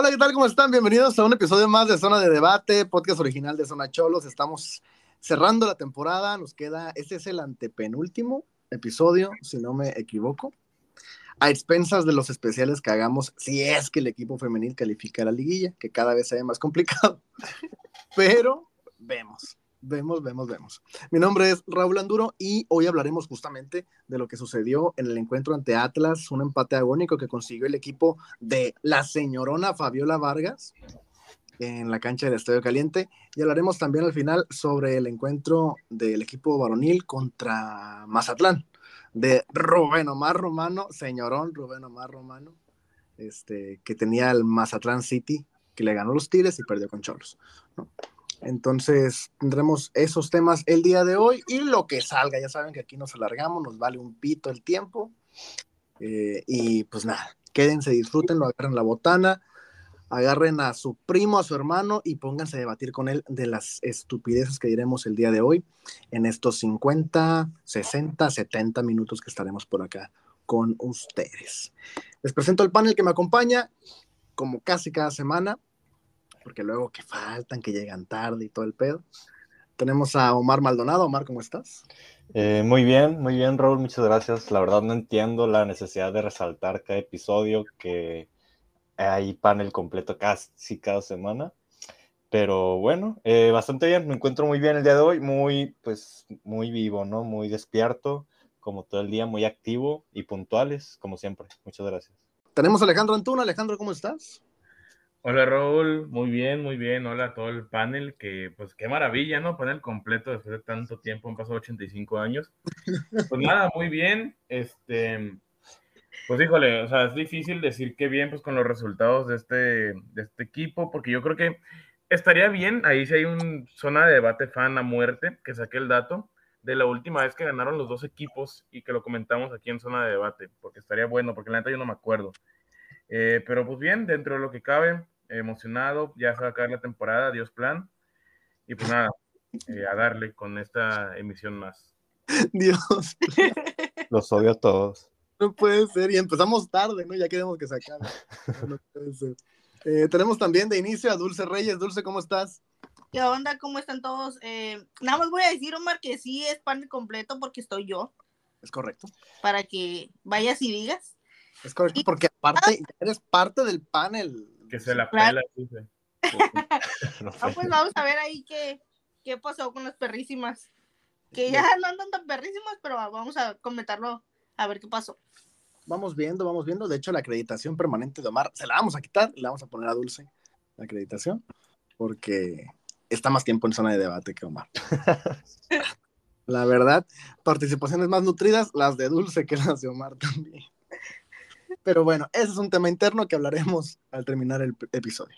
Hola, ¿qué tal? ¿Cómo están? Bienvenidos a un episodio más de Zona de Debate, podcast original de Zona Cholos. Estamos cerrando la temporada, nos queda, este es el antepenúltimo episodio, si no me equivoco, a expensas de los especiales que hagamos, si es que el equipo femenil califica a la liguilla, que cada vez se ve más complicado. Pero vemos, vemos, vemos, vemos. Mi nombre es Raúl Anduro y hoy hablaremos justamente de lo que sucedió en el encuentro ante Atlas, un empate agónico que consiguió el equipo de la señorona Fabiola Vargas en la cancha del Estadio Caliente. Y hablaremos también al final sobre el encuentro del equipo varonil contra Mazatlán, de Rubén Omar Romano, señorón Rubén Omar Romano, este, que tenía el Mazatlán City, que le ganó los Tigres y perdió con Cholos. Entonces tendremos esos temas el día de hoy y lo que salga. Ya saben que aquí nos alargamos, nos vale un pito el tiempo. Eh, y pues nada, quédense, disfrútenlo, agarren la botana, agarren a su primo, a su hermano y pónganse a debatir con él de las estupideces que diremos el día de hoy en estos 50, 60, 70 minutos que estaremos por acá con ustedes. Les presento el panel que me acompaña, como casi cada semana, porque luego que faltan, que llegan tarde y todo el pedo. Tenemos a Omar Maldonado. Omar, ¿cómo estás? Eh, muy bien, muy bien, Raúl, muchas gracias. La verdad no entiendo la necesidad de resaltar cada episodio que hay panel completo casi cada semana. Pero bueno, eh, bastante bien, me encuentro muy bien el día de hoy, muy, pues, muy vivo, ¿no? Muy despierto, como todo el día, muy activo y puntuales, como siempre. Muchas gracias. Tenemos a Alejandro Antuna. Alejandro, ¿cómo estás? Hola Raúl, muy bien, muy bien. Hola a todo el panel, que pues qué maravilla, ¿no? Panel completo después de tanto tiempo, han pasado 85 años. Pues nada, muy bien. Este, pues híjole, o sea, es difícil decir qué bien pues con los resultados de este, de este equipo, porque yo creo que estaría bien, ahí si hay una zona de debate fan a muerte, que saque el dato de la última vez que ganaron los dos equipos y que lo comentamos aquí en zona de debate, porque estaría bueno, porque la neta yo no me acuerdo. Eh, pero pues bien, dentro de lo que cabe, emocionado, ya se va a acabar la temporada, Dios plan. Y pues nada, eh, a darle con esta emisión más. Dios. Los odio a todos. No puede ser, y empezamos tarde, ¿no? Ya queremos que se acabe. No puede ser. Eh, tenemos también de inicio a Dulce Reyes. Dulce, ¿cómo estás? ¿Qué onda? ¿Cómo están todos? Eh, nada más voy a decir, Omar, que sí es panel completo porque estoy yo. Es correcto. Para que vayas y digas. Es correcto, porque aparte eres parte del panel. Que se la pela, dice. Ah, pues vamos a ver ahí qué, qué pasó con las perrísimas. Que ya no andan tan perrísimas, pero vamos a comentarlo a ver qué pasó. Vamos viendo, vamos viendo. De hecho, la acreditación permanente de Omar se la vamos a quitar, le vamos a poner a Dulce la acreditación, porque está más tiempo en zona de debate que Omar. la verdad, participaciones más nutridas, las de Dulce que las de Omar también. Pero bueno, ese es un tema interno que hablaremos al terminar el episodio.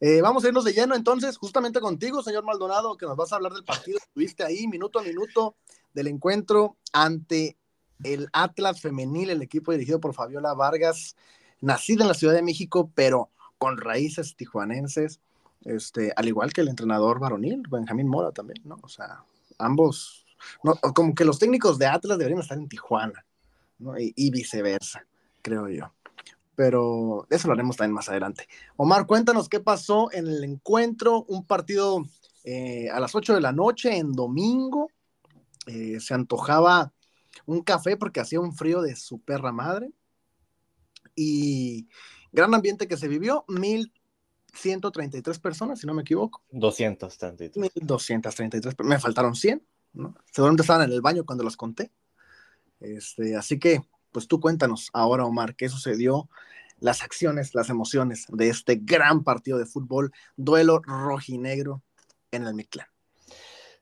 Eh, vamos a irnos de lleno entonces, justamente contigo, señor Maldonado, que nos vas a hablar del partido estuviste ahí minuto a minuto del encuentro ante el Atlas femenil, el equipo dirigido por Fabiola Vargas, nacida en la Ciudad de México, pero con raíces tijuanenses, este, al igual que el entrenador varonil, Benjamín Mora también, ¿no? O sea, ambos, no, como que los técnicos de Atlas deberían estar en Tijuana, ¿no? Y viceversa, creo yo. Pero eso lo haremos también más adelante. Omar, cuéntanos qué pasó en el encuentro, un partido eh, a las 8 de la noche en domingo. Eh, se antojaba un café porque hacía un frío de su perra madre. Y gran ambiente que se vivió, 1133 personas, si no me equivoco. 233. 1233, me faltaron 100, ¿no? Seguramente estaban en el baño cuando los conté. Este, así que, pues tú cuéntanos ahora, Omar, qué sucedió, las acciones, las emociones de este gran partido de fútbol, duelo rojinegro en el Mictlán.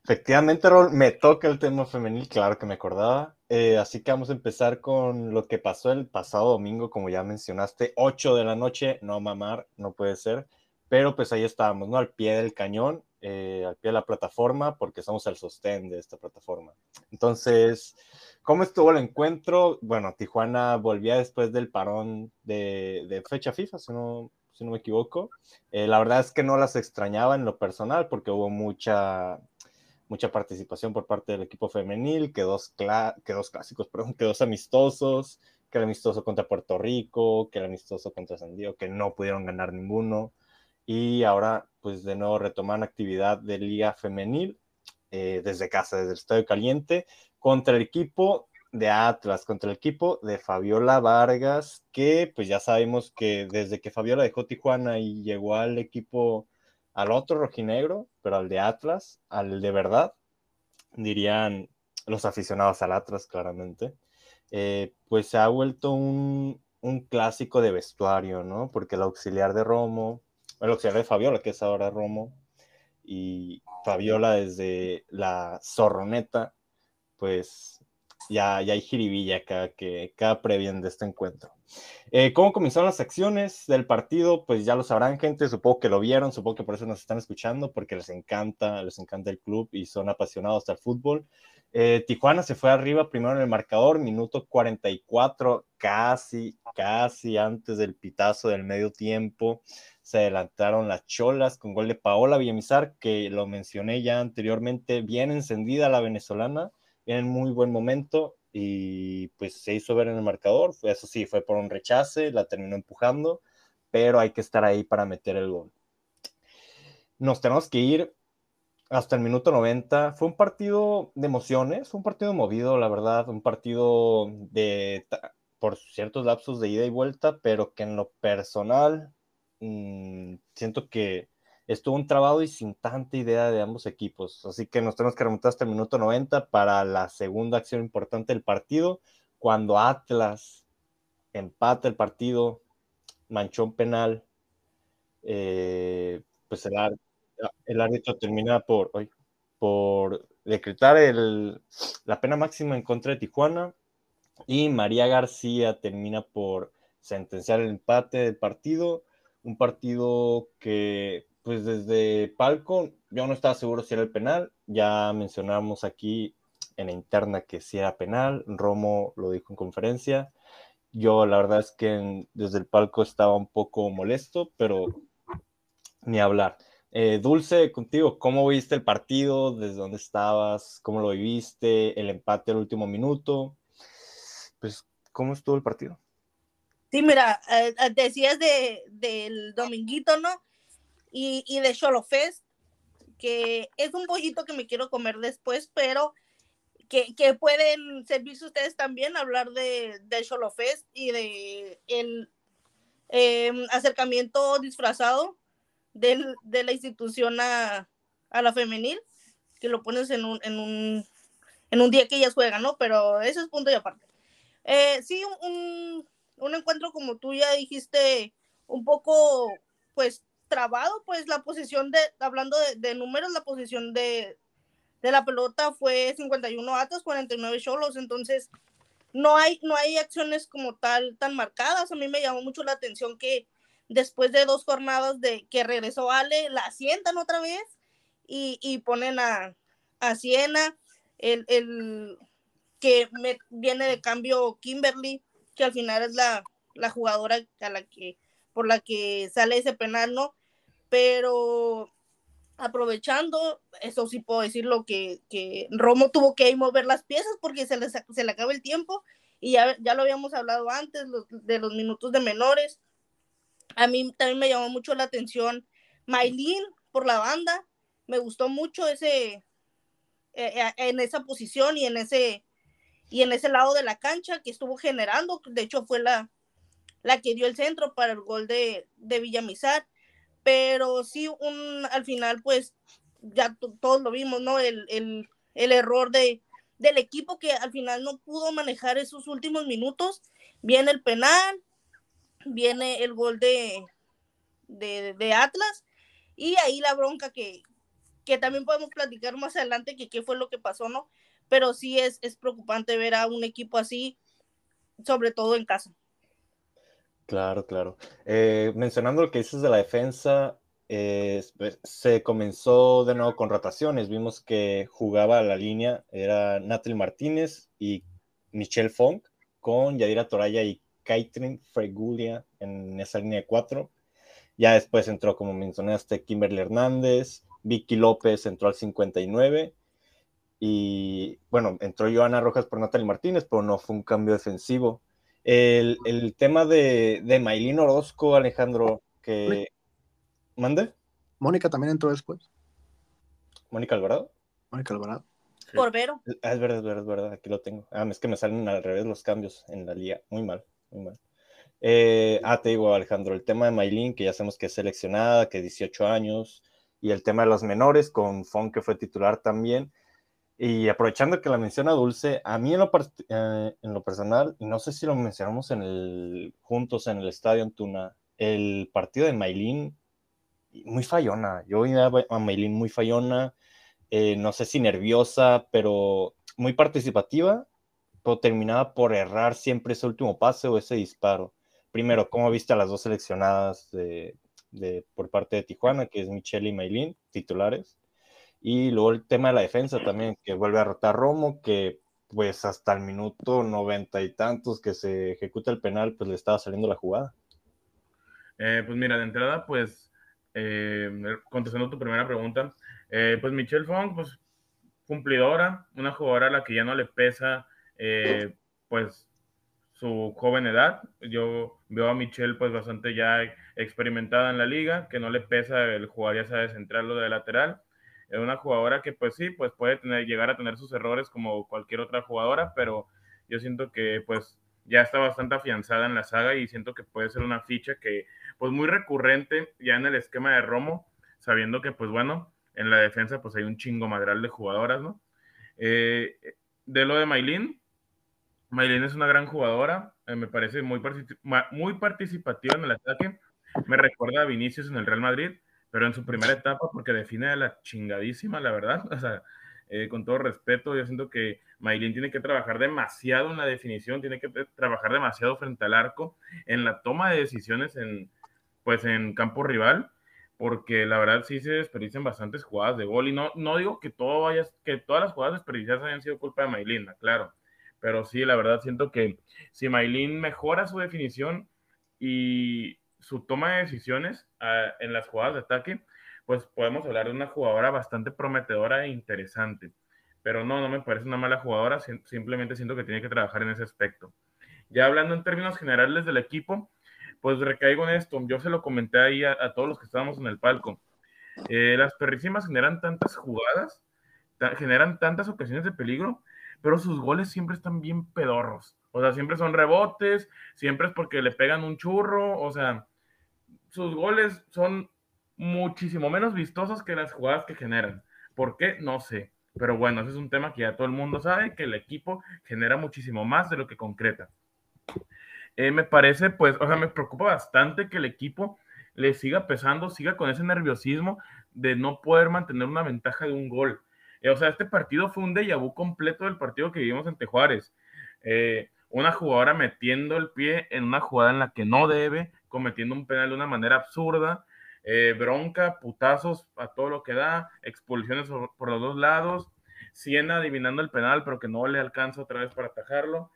Efectivamente, Rol, me toca el tema femenil, claro que me acordaba. Eh, así que vamos a empezar con lo que pasó el pasado domingo, como ya mencionaste, 8 de la noche, no mamar, no puede ser. Pero pues ahí estábamos, ¿no? Al pie del cañón, eh, al pie de la plataforma, porque somos el sostén de esta plataforma. Entonces, ¿cómo estuvo el encuentro? Bueno, Tijuana volvía después del parón de, fecha FIFA, si no, me equivoco. Eh, la verdad es que no las extrañaba en lo personal, porque hubo mucha mucha participación por parte del equipo femenil, que dos, que dos clásicos, perdón, que dos amistosos, que amistoso contra Puerto Rico, que el amistoso contra San Diego, que no pudieron ganar ninguno. Y ahora, pues de nuevo retoman actividad de Liga Femenil eh, desde casa, desde el Estadio Caliente, contra el equipo de Atlas, contra el equipo de Fabiola Vargas, que pues ya sabemos que desde que Fabiola dejó Tijuana y llegó al equipo, al otro rojinegro, pero al de Atlas, al de verdad, dirían los aficionados al Atlas claramente, eh, pues se ha vuelto un, un, clásico de vestuario, ¿no? Porque el auxiliar de Romo, el auxiliar de Fabiola, que es ahora Romo, y Fabiola desde la zorroneta, pues ya, ya hay jiribilla cada, que, cada previa de este encuentro. Eh, ¿Cómo comenzaron las acciones del partido? Pues ya lo sabrán, gente. Supongo que lo vieron, supongo que por eso nos están escuchando, porque les encanta, les encanta el club y son apasionados del fútbol. Eh, Tijuana se fue arriba primero en el marcador, minuto 44, casi, casi antes del pitazo del medio tiempo. Se adelantaron las cholas con gol de Paola Villamizar, que lo mencioné ya anteriormente, bien encendida la venezolana en muy buen momento y pues se hizo ver en el marcador. Eso sí, fue por un rechace, la terminó empujando, pero hay que estar ahí para meter el gol. Nos tenemos que ir hasta el minuto 90. Fue un partido de emociones, un partido movido, la verdad, un partido de por ciertos lapsos de ida y vuelta, pero que en lo personal mmm, siento que estuvo un trabado y sin tanta idea de ambos equipos. Así que nos tenemos que remontar hasta el minuto 90 para la segunda acción importante del partido, cuando Atlas empata el partido, manchón penal, eh, pues el, el, termina por, por decretar el, la pena máxima en contra de Tijuana y María García termina por sentenciar el empate del partido, un partido que pues desde palco yo no estaba seguro si era el penal, ya mencionamos aquí en la interna que sí era penal, Romo lo dijo en conferencia, yo la verdad es que desde el palco estaba un poco molesto, pero ni hablar. Eh, Dulce, contigo, ¿cómo viste el partido? ¿Desde dónde estabas? ¿Cómo lo viviste? ¿El empate al último minuto? Pues, ¿cómo estuvo el partido? Sí, mira, eh, decías de, del dominguito, ¿no? Y, y de Cholo Fest, que es un pollito que me quiero comer después, pero que, que pueden servirse ustedes también, hablar de, de Cholo Fest y de el em, acercamiento disfrazado del, de la institución a, a, la femenil, que lo pones en un, en un, en un día que ellas juegan, ¿no? Pero eso es punto y aparte. Eh, sí, un, un encuentro como tú ya dijiste, un poco, pues, trabado, pues la posición de, hablando de, números, la posición de, de, la pelota fue 51 atos, 49 cholos, entonces no hay, no hay acciones como tal tan marcadas. A mí me llamó mucho la atención que después de dos jornadas de que regresó Ale, la sientan otra vez y, y ponen a, a Siena, el, el que viene de cambio Kimberly, que al final es la, la jugadora a la que por la que sale ese penal, ¿no? Pero aprovechando, eso sí puedo decirlo, que, que Romo tuvo que mover las piezas porque se le, se le acaba el tiempo y ya, ya lo habíamos hablado antes de los minutos de menores. A mí también me llamó mucho la atención Maylin por la banda, me gustó mucho ese eh, eh, en esa posición y en ese y en ese lado de la cancha que estuvo generando, de hecho fue la, la que dio el centro para el gol de, de Villamizar, pero sí, un, al final, pues ya todos lo vimos, ¿no? El, el, el error de, del equipo que al final no pudo manejar esos últimos minutos. Viene el penal, viene el gol de, de, Atlas y ahí la bronca que, que también podemos platicar más adelante que qué fue lo que pasó, ¿no? Pero sí es, es preocupante ver a un equipo así, sobre todo en casa. Claro, claro. Eh, mencionando lo que dices de la defensa, eh, se comenzó de nuevo con rotaciones. Vimos que jugaba la línea, era Natalie Martínez y Michelle Funk, con Yadira Toraya y Kaitrin Fregulia en esa línea de cuatro. Ya después entró, como mencionaste, Kimberly Hernández, Vicky López entró al 59 y bueno, entró Joana Rojas por Natalie Martínez, pero no fue un cambio defensivo. El, el tema de, de Maylin Orozco, Alejandro, que... ¿Mande? Mónica también entró después. ¿Mónica Alvarado? Mónica Alvarado. Por Vero. Ah, es verdad, es verdad, es verdad, aquí lo tengo. Ah, es que me salen al revés los cambios en la liga. Muy mal, muy mal. Eh, ah, te digo, Alejandro, el tema de Maylin, que ya sabemos que es seleccionada, que 18 años, y el tema de los menores, con Fon, que fue titular también. Y aprovechando que la menciona Dulce, a mí en lo, eh, en lo personal, y no sé si lo mencionamos en el, juntos en el estadio en Tuna, el partido de Maylin, muy fallona. Yo vi a Maylin muy fallona, eh, no sé si nerviosa, pero muy participativa, pero terminaba por errar siempre ese último pase o ese disparo. Primero, ¿cómo viste a las dos seleccionadas de, de, por parte de Tijuana, que es Michelle y Maylin, titulares? Y luego el tema de la defensa también, que vuelve a rotar Romo, que pues hasta el minuto noventa y tantos que se ejecuta el penal, pues le estaba saliendo la jugada. Eh, pues mira, de entrada, pues eh, contestando tu primera pregunta, eh, pues Michelle Fong, pues cumplidora, una jugadora a la que ya no le pesa, pues su joven edad. Yo veo a Michelle pues bastante ya experimentada en la liga, que no le pesa el jugar ya sea de central o de lateral es una jugadora que pues sí, pues puede llegar a tener sus errores como cualquier otra jugadora, pero yo siento que pues ya está bastante afianzada en la saga y siento que puede ser una ficha que pues muy recurrente ya en el esquema de Romo, sabiendo que pues bueno, en la defensa pues hay un chingo madral de jugadoras, ¿no? Eh, de lo de Maylin, Maylin es una gran jugadora, eh, me parece muy, muy participativa en el ataque, me recuerda a Vinicius en el Real Madrid, pero en su primera etapa, porque define a la chingadísima, la verdad. O sea, eh, con todo respeto, yo siento que Maylin tiene que trabajar demasiado en la definición, tiene que trabajar demasiado frente al arco, en la toma de decisiones en, pues, en campo rival, porque la verdad sí se desperdician bastantes jugadas de gol. Y no, no digo que, todo vaya, que todas las jugadas desperdiciadas hayan sido culpa de Maylin, claro. Pero sí, la verdad siento que si Maylin mejora su definición y su toma de decisiones ah, en las jugadas de ataque, pues podemos hablar de una jugadora bastante prometedora e interesante. Pero no, no me parece una mala jugadora, simplemente siento que tiene que trabajar en ese aspecto. Ya hablando en términos generales del equipo, pues recaigo en esto. Yo se lo comenté ahí a, todos los que estábamos en el palco. Eh, las perrísimas generan tantas jugadas, generan tantas ocasiones de peligro, pero sus goles siempre están bien pedorros. O sea, siempre son rebotes, siempre es porque le pegan un churro, o sea, sus goles son muchísimo menos vistosos que las jugadas que generan. ¿Por qué? No sé. Pero bueno, ese es un tema que ya todo el mundo sabe, que el equipo genera muchísimo más de lo que concreta. Eh, me parece, pues, o sea, me preocupa bastante que el equipo le siga pesando, siga con ese nerviosismo de no poder mantener una ventaja de un gol. Eh, o sea, este partido fue un déjà vu completo del partido que vivimos ante Juárez. Eh, una jugadora metiendo el pie en una jugada en la que no debe, cometiendo un penal de una manera absurda, eh, bronca, putazos a todo lo que da, expulsiones por los dos lados, Siena adivinando el penal, pero que no le alcanza otra vez para atajarlo.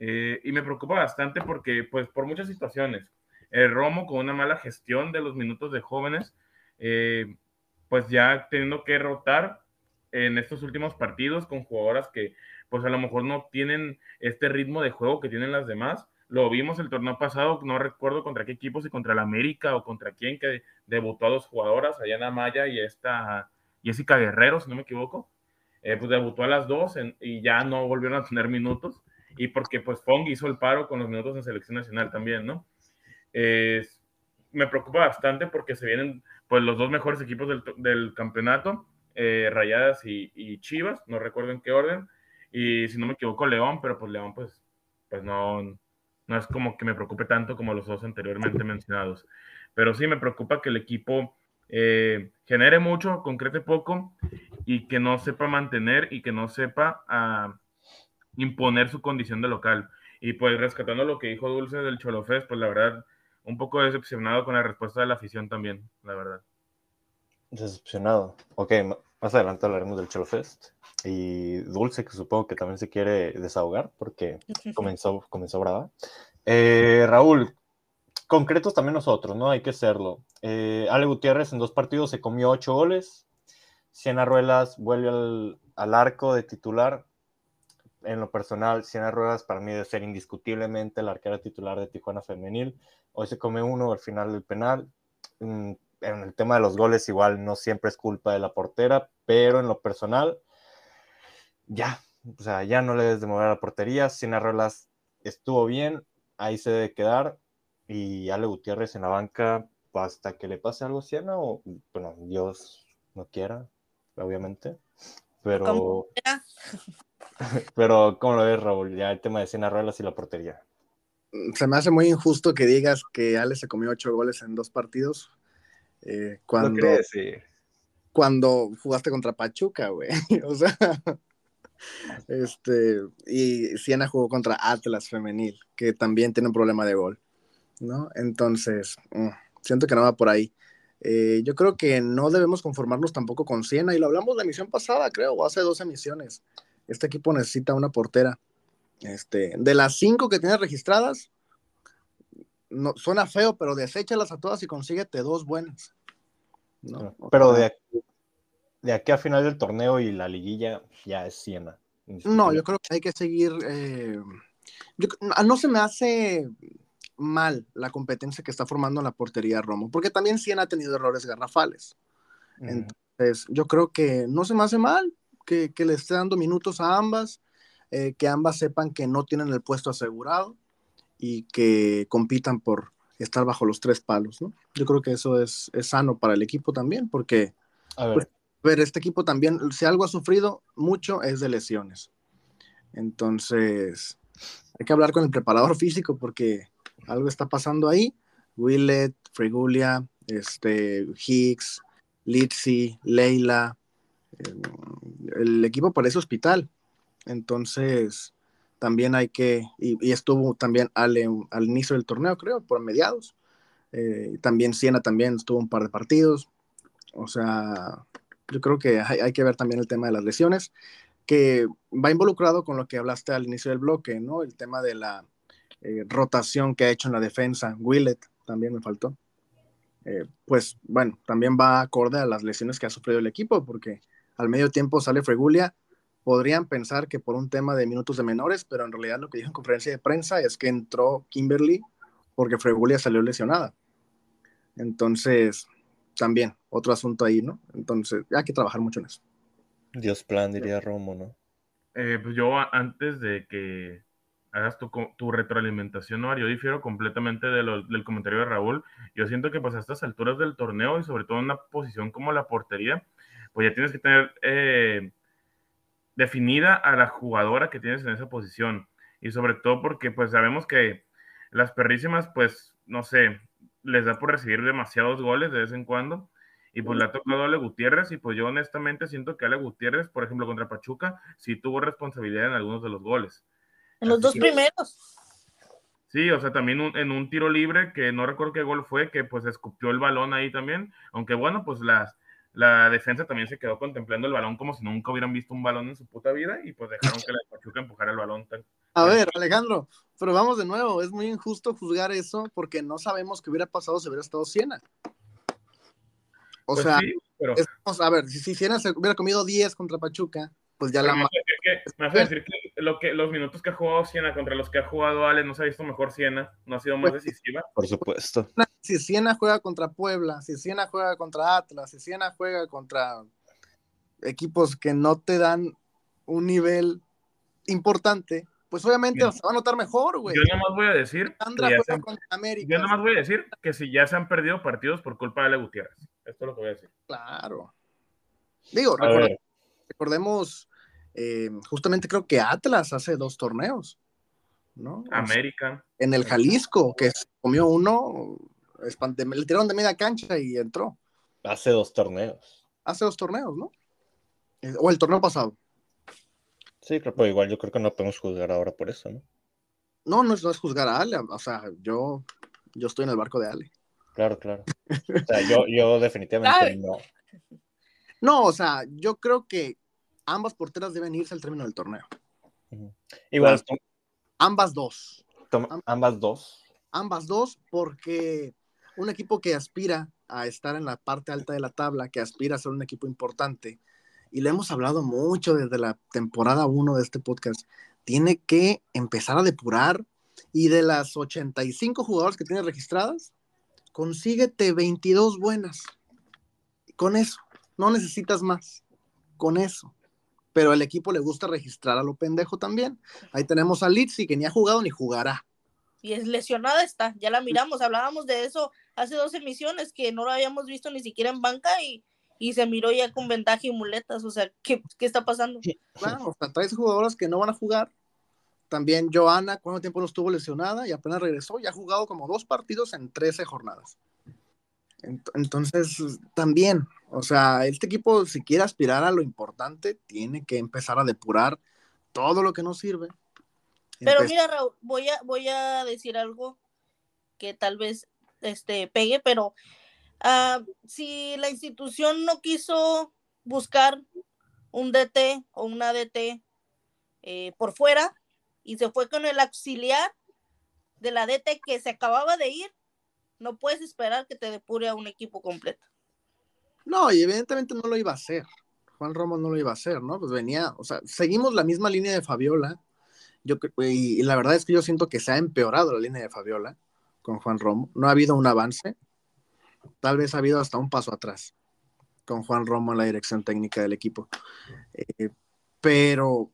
Eh, y me preocupa bastante porque, pues, por muchas situaciones, el Romo con una mala gestión de los minutos de jóvenes, eh, pues ya teniendo que rotar en estos últimos partidos con jugadoras que, pues, a lo mejor no tienen este ritmo de juego que tienen las demás lo vimos el torneo pasado, no recuerdo contra qué equipos, si contra el América o contra quién, que debutó a dos jugadoras, Ayana Maya y esta Jessica Guerrero, si no me equivoco. Eh, pues debutó a las dos y ya no volvieron a tener minutos. Y porque pues Fong hizo el paro con los minutos en selección nacional también, ¿no? me preocupa bastante porque se vienen pues los dos mejores equipos del, campeonato, eh, Rayadas y, y, Chivas, no recuerdo en qué orden. Y si no me equivoco, León, pero pues León pues, pues no, no es como que me preocupe tanto como los dos anteriormente mencionados. Pero sí me preocupa que el equipo eh, genere mucho, concrete poco y que no sepa mantener y que no sepa ah, imponer su condición de local. Y pues rescatando lo que dijo Dulce del Cholofés, pues la verdad, un poco decepcionado con la respuesta de la afición también, la verdad. Decepcionado. Ok, más adelante hablaremos del Cholofest. Y Dulce, que supongo que también se quiere desahogar porque comenzó, comenzó brava. Eh, Raúl, concretos también nosotros, ¿no? Hay que serlo. Eh, Ale Gutiérrez en dos partidos se comió ocho goles. Siena Ruelas vuelve al, al, arco de titular. en lo personal, Siena Ruedas para mí debe ser indiscutiblemente la arquera titular de Tijuana Femenil. Hoy se come uno al final del penal. En el tema de los goles, igual no siempre es culpa de la portera, pero en lo personal, ya, o sea, ya no le debes de mover a la portería. Siena Ruedas estuvo bien, ahí se debe quedar. Y Ale Gutiérrez en la banca, hasta que le pase algo a Siena, o bueno, Dios no quiera, obviamente. Pero. Pero, ¿cómo lo ves, Raúl? Ya el tema de Siena Ruelas y la portería. Se me hace muy injusto que digas que Ale se comió ocho goles en dos partidos. Eh, cuando, cuando jugaste contra Pachuca, güey. o sea, este, y Siena jugó contra Atlas Femenil, que también tiene un problema de gol, ¿no? Entonces, mm, siento que no va por ahí. Eh, yo creo que no debemos conformarnos tampoco con Siena, y lo hablamos la emisión pasada, creo, o hace dos emisiones. Este equipo necesita una portera. Este, de las cinco que tiene registradas, no, suena feo, pero deséchalas a todas y consíguete dos buenas. ¿no? Pero de aquí, de aquí a final del torneo y la liguilla ya es Siena. No, yo creo que hay que seguir. Eh, no se me hace mal la competencia que está formando en la portería Romo, porque también Siena ha tenido errores garrafales. Entonces, yo creo que no se me hace mal que, le esté dando minutos a ambas, eh, que ambas sepan que no tienen el puesto asegurado y que compitan por estar bajo los tres palos, ¿no? Yo creo que eso es, sano para el equipo también, porque pues, ver. este equipo también, si algo ha sufrido mucho es de lesiones. Entonces, hay que hablar con el preparador físico porque algo está pasando ahí. Willet, Fregulia, este, Hicks, Litzy, Leila, em, el equipo parece hospital. Entonces, también hay que, y, estuvo también al, inicio del torneo, creo, por mediados. Eh, también Siena también estuvo un par de partidos. O sea, yo creo que hay, hay, que ver también el tema de las lesiones, que va involucrado con lo que hablaste al inicio del bloque, ¿no? El tema de la eh, rotación que ha hecho en la defensa. Willett también me faltó. Eh, pues bueno, también va acorde a las lesiones que ha sufrido el equipo, porque al medio tiempo sale Fregulia. Podrían pensar que por un tema de minutos de menores, pero en realidad lo que dijo en conferencia de prensa es que entró Kimberly porque Fregulia salió lesionada. Entonces, también otro asunto ahí, ¿no? Entonces, hay que trabajar mucho en eso. Dios plan, diría Romo, ¿no? Eh, pues yo antes de que hagas tu, tu retroalimentación, ¿no? Yo difiero completamente de del comentario de Raúl. Yo siento que pues a estas alturas del torneo y sobre todo en una posición como la portería, pues ya tienes que tener eh, definida a la jugadora que tienes en esa posición. Y sobre todo porque pues sabemos que las perrísimas, pues, no sé, les da por recibir demasiados goles de vez en cuando. Y pues le ha tocado a Ale Gutiérrez y pues yo honestamente siento que Ale Gutiérrez, por ejemplo, contra Pachuca, sí tuvo responsabilidad en algunos de los goles. En los dos primeros. Sí, o sea, también en un tiro libre, que no recuerdo qué gol fue, que pues escupió el balón ahí también, aunque bueno, pues las, la defensa también se quedó contemplando el balón como si nunca hubieran visto un balón en su puta vida y pues dejaron que la Pachuca empujara el balón. A ver, Alejandro, pero vamos de nuevo, es muy injusto juzgar eso porque no sabemos qué hubiera pasado si hubiera estado Siena. O pues sea, a ver, si, si Siena se hubiera comido 10 contra Pachuca, pues ya la... Me hace, decir que, lo que los minutos que ha jugado Siena contra los que ha jugado Ale no se ha visto mejor Siena, no ha sido más pues, decisiva. Por supuesto. Si Siena juega contra Puebla, si Siena juega contra Atlas, si Siena juega contra equipos que no te dan un nivel importante, pues obviamente se va a notar mejor, güey. Yo nada más voy a decir. yo nada más voy a decir que si ya se han perdido partidos por culpa de Ale Gutiérrez. Esto es lo que voy a decir. Claro. Digo, recordemos, eh, justamente creo que Atlas hace dos torneos, ¿no? América. En el Jalisco, que comió uno, le tiraron de media cancha y entró. Hace dos torneos. Hace dos torneos, ¿no? Eh, o el torneo pasado. Sí, pero igual yo creo que no podemos juzgar ahora por eso, ¿no? No, no es, no es juzgar a Ale, o sea, yo, yo estoy en el barco de Ale. Claro, claro. O sea, yo, yo definitivamente no. No, o sea, yo creo que ambas porteras deben irse al término del torneo. Igual. ambas dos. ambas dos. Ambas dos, porque un equipo que aspira a estar en la parte alta de la tabla, que aspira a ser un equipo importante y lo hemos hablado mucho desde la temporada 1 de este podcast, tiene que empezar a depurar y de las 85 jugadores que tiene registradas, consíguete 22 buenas. Con eso, no necesitas más. Con eso. Pero el equipo le gusta registrar a lo pendejo también. Ahí tenemos a Litsi que ni ha jugado ni jugará. Y es lesionada está, ya la miramos, hablábamos de eso hace dos emisiones que no lo habíamos visto ni siquiera en banca y, y se miró ya con ventaja y muletas, o sea, ¿qué, qué está pasando? Claro, o sea, traes jugadoras que no van a jugar. También Joana, ¿cuánto tiempo no estuvo lesionada? Y apenas regresó y ha jugado como dos partidos en 13 jornadas. Entonces, también, o sea, este equipo, si quiere aspirar a lo importante, tiene que empezar a depurar todo lo que no sirve. Pero mira, Raúl, voy a, voy a decir algo que tal vez este, pegue, pero uh, si la institución no quiso buscar un DT o una DT eh, por fuera y se fue con el auxiliar de la DT que se acababa de ir, no puedes esperar que te depure a un equipo completo. No, y evidentemente no lo iba a hacer. Juan Romo no lo iba a hacer, ¿no? Pues venía, o sea, seguimos la misma línea de Fabiola. Yo, y, y la verdad es que yo siento que se ha empeorado la línea de Fabiola con Juan Romo. No ha habido un avance. Tal vez ha habido hasta un paso atrás con Juan Romo en la dirección técnica del equipo. Eh, pero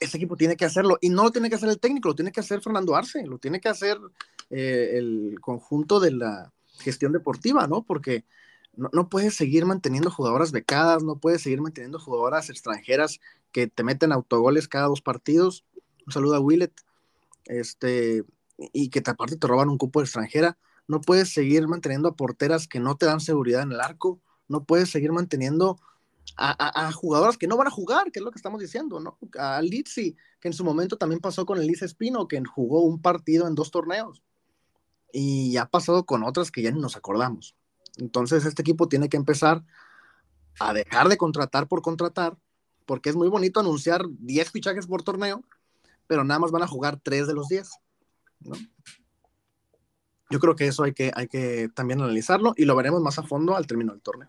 ese equipo tiene que hacerlo y no lo tiene que hacer el técnico, lo tiene que hacer Fernando Arce, lo tiene que hacer eh, el conjunto de la gestión deportiva, ¿no? Porque no, no, puedes seguir manteniendo jugadoras becadas, no puedes seguir manteniendo jugadoras extranjeras que te meten autogoles cada dos partidos. Un saludo a Willet, este, y que te, aparte te roban un cupo de extranjera. No puedes seguir manteniendo a porteras que no te dan seguridad en el arco. No puedes seguir manteniendo a, a, a, jugadoras que no van a jugar, que es lo que estamos diciendo, ¿no? A Litsi, que en su momento también pasó con Elisa Espino, que jugó un partido en dos torneos. Y ha pasado con otras que ya ni nos acordamos. Entonces, este equipo tiene que empezar a dejar de contratar por contratar, porque es muy bonito anunciar 10 fichajes por torneo, pero nada más van a jugar 3 de los 10. ¿no? Yo creo que eso hay que, hay que también analizarlo y lo veremos más a fondo al término del torneo.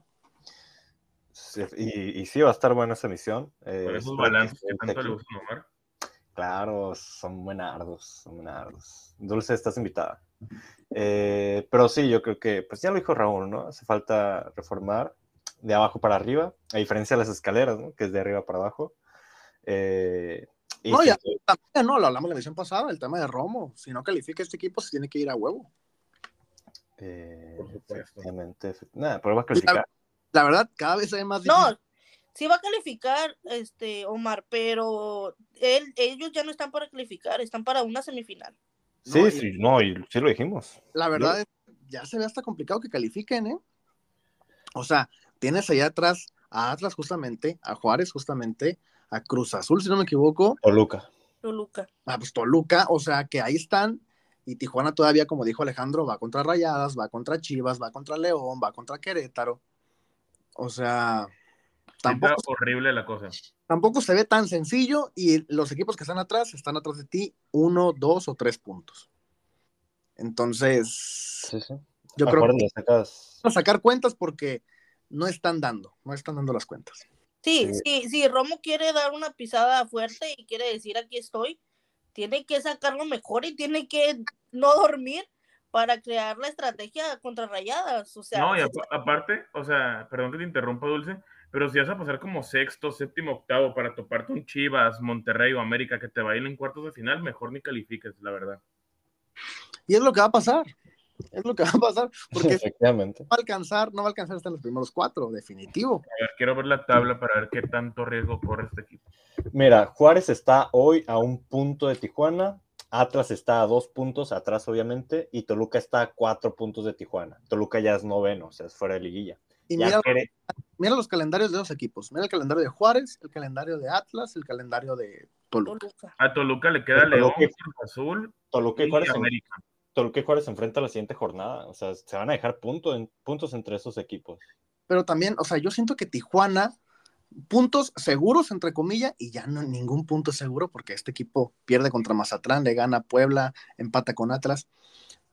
Sí, y, y, sí, va a estar buena esa emisión. Eh, esos balances que tanto le gusta Omar. Claro, son buenardos, son buenardos. Dulce, estás invitada. Eh, pero sí, yo creo que, pues ya lo dijo Raúl, ¿no? Hace falta reformar de abajo para arriba, a diferencia de las escaleras, ¿no? Que es de arriba para abajo. Eh, y no, ya también, no, lo hablamos la emisión pasada, el tema de Romo. Si no califica este equipo, se tiene que ir a huevo. Eh, efectivamente, nada, pero va a calificar. La, la, verdad, cada vez hay más. No, sí va a calificar, este, Omar, pero él, ellos ya no están para calificar, están para una semifinal. Sí, No, y- sí, no, y sí lo dijimos. La verdad, es, ya se ve hasta complicado que califiquen, ¿eh? O sea, tienes allá atrás a Atlas justamente, a Juárez justamente, a Cruz Azul, si no me equivoco, Toluca. Toluca. a pues, Toluca, o sea, que ahí están. Y Tijuana todavía, como dijo Alejandro, va contra Rayadas, va contra Chivas, va contra León, va contra Querétaro. O sea, tampoco, Está horrible la cosa. tampoco se ve tan sencillo y los equipos que están atrás están atrás de ti uno, dos o tres puntos. Entonces, Sí, sí. yo creo que sacas- a sacar cuentas porque no están dando, no están dando las cuentas. Sí, Sí. sí, sí, Romo quiere dar una pisada fuerte y quiere decir aquí estoy, tiene que sacarlo mejor y tiene que no dormir para crear la estrategia contra Rayadas. O sea, No, y apa- aparte, o sea, perdón que te interrumpa, Dulce, pero si vas a pasar como sexto, séptimo, octavo para toparte un Chivas, Monterrey o América que te bailen en cuartos de final, mejor ni califiques, la verdad. Y es lo que va a pasar. Es lo que va a pasar, porque no Efectivamente. va a alcanzar, no va a alcanzar hasta los primeros cuatro, definitivo. A ver, quiero ver la tabla para ver qué tanto riesgo corre este equipo. Mira, Juárez está hoy a un punto de Tijuana, Atlas está a dos puntos atrás, obviamente, y Toluca está a cuatro puntos de Tijuana. Toluca ya es noveno, o sea, es fuera de liguilla. Y mira, mira los calendarios de los equipos. Mira el calendario de Juárez, el calendario de Atlas, el calendario de Toluca. A Toluca le queda León, Toluca- Azul Toluca y Juárez, en- América. Toluca y Juárez se enfrentan la siguiente jornada, o sea, se van a dejar punto en- puntos entre esos equipos. Pero también, o sea, yo siento que Tijuana, puntos seguros, entre comillas, y ya no ningún punto seguro porque este equipo pierde contra Mazatlán, le gana a Puebla, empata con Atlas.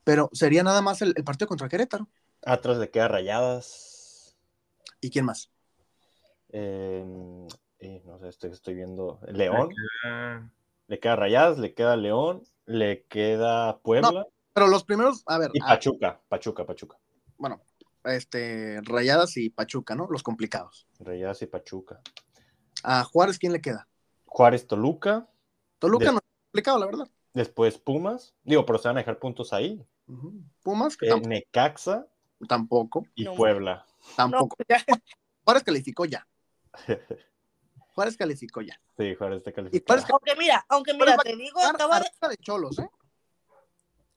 Pero sería nada más el, el partido contra Querétaro. Atlas le queda rayadas. ¿Y quién más? eh, eh, no sé, estoy, estoy viendo. León. Le queda Rayadas, le queda León, le queda Puebla Pero los primeros, a ver, y a- Pachuca. Pachuca, Pachuca. bueno, este, Rayadas y Pachuca, ¿no? Los complicados. Rayadas y Pachuca. A Juárez, ¿quién le queda? Juárez, Toluca. Toluca De- no es complicado, la verdad. Después Pumas. Digo, pero se van a dejar puntos ahí. Pumas, que Eh, tampoco, Necaxa tampoco, y No. Puebla. No, tampoco. ya. Juárez calificó ya. Juárez calificó ya. Sí, Juárez está Y calificado. Juárez Aunque mira, aunque mira, te digo, acaba de, de Cholos, ¿eh?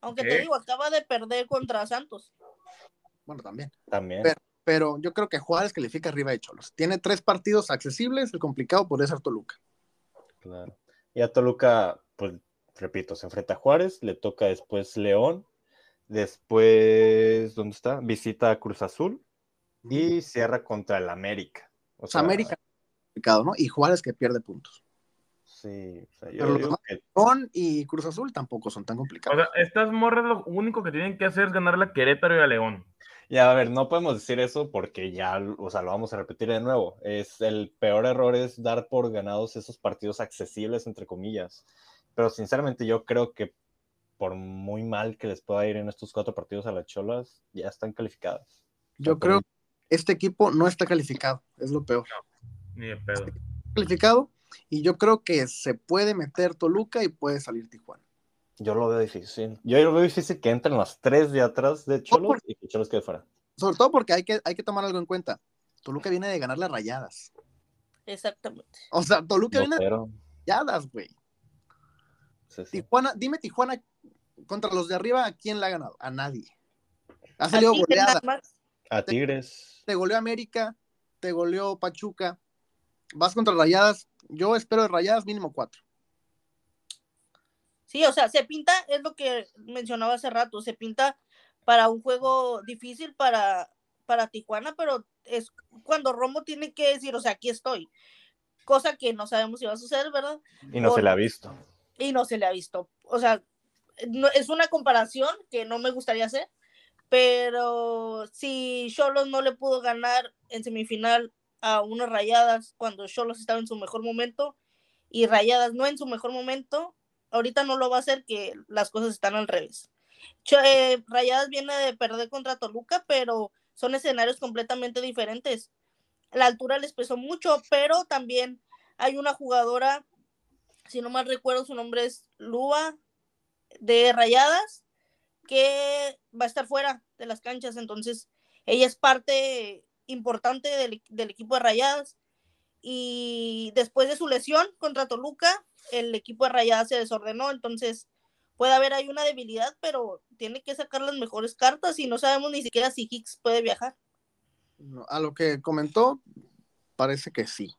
aunque ¿Qué? te digo, acaba de perder contra Santos. Bueno, también. También. Pero- Pero yo creo que Juárez califica arriba de Cholos. Tiene tres partidos accesibles, el complicado podría ser Toluca. Claro. Y a Toluca, pues repito, se enfrenta a Juárez, le toca después León, después, ¿dónde está? Visita a Cruz Azul y cierra contra el América. O O sea, América complicado, ¿no? Y Juárez que pierde puntos. Sí, o sea, yo Pero los que León y Cruz Azul tampoco son tan O complicados. sea, estas morras lo único que tienen que hacer es ganarle a Querétaro y a León. Ya, a ver, no podemos decir eso porque ya, o sea, lo vamos a repetir de nuevo. Es el peor error es dar por ganados esos partidos accesibles, entre comillas. Pero sinceramente yo creo que por muy mal que les pueda ir en estos cuatro partidos a las Cholas, ya están calificadas. Yo creo que este equipo no está calificado, es lo peor. Ni de pedo. Calificado y yo creo que se puede meter Toluca y puede salir Tijuana. Yo lo veo difícil. Yo lo veo difícil que entren las tres de atrás de Cholos por- y que Cholos quede fuera. Sobre todo porque hay que, hay que tomar algo en cuenta. Toluca viene de ganar las rayadas. Exactamente. O sea, Toluca viene de Pero, rayadas, güey. sí, sí. Tijuana, dime Tijuana contra los de arriba, ¿a quién le ha ganado? A nadie. Ha salido goleada. A Tigres. Te goleó América, te goleó Pachuca. Vas contra rayadas. Yo espero de rayadas mínimo cuatro. Sí, o sea, se pinta, es lo que mencionaba hace rato, se pinta para un juego difícil para, para Tijuana, pero es cuando Romo tiene que decir, o sea, aquí estoy. Cosa que no sabemos si va a suceder, ¿verdad? Y no se le ha visto. y no se le ha visto. O sea, no- es una comparación que no me gustaría hacer, pero si Cholos no le pudo ganar en semifinal a unas rayadas cuando Cholos estaba en su mejor momento y rayadas no en su mejor momento, ahorita no lo va a hacer que las cosas están al revés. Eh, rayadas viene de perder contra Toluca, pero son escenarios completamente diferentes. La altura les pesó mucho, pero también hay una jugadora si no mal recuerdo, su nombre es Lua de Rayadas, que va a estar fuera de las canchas. Entonces, ella es parte importante del, del equipo de Rayadas. Y después de su lesión contra Toluca, el equipo de Rayadas se desordenó. Entonces, puede haber ahí una debilidad, pero tiene que sacar las mejores cartas y no sabemos ni siquiera si Hicks puede viajar. A lo que comentó, parece que sí.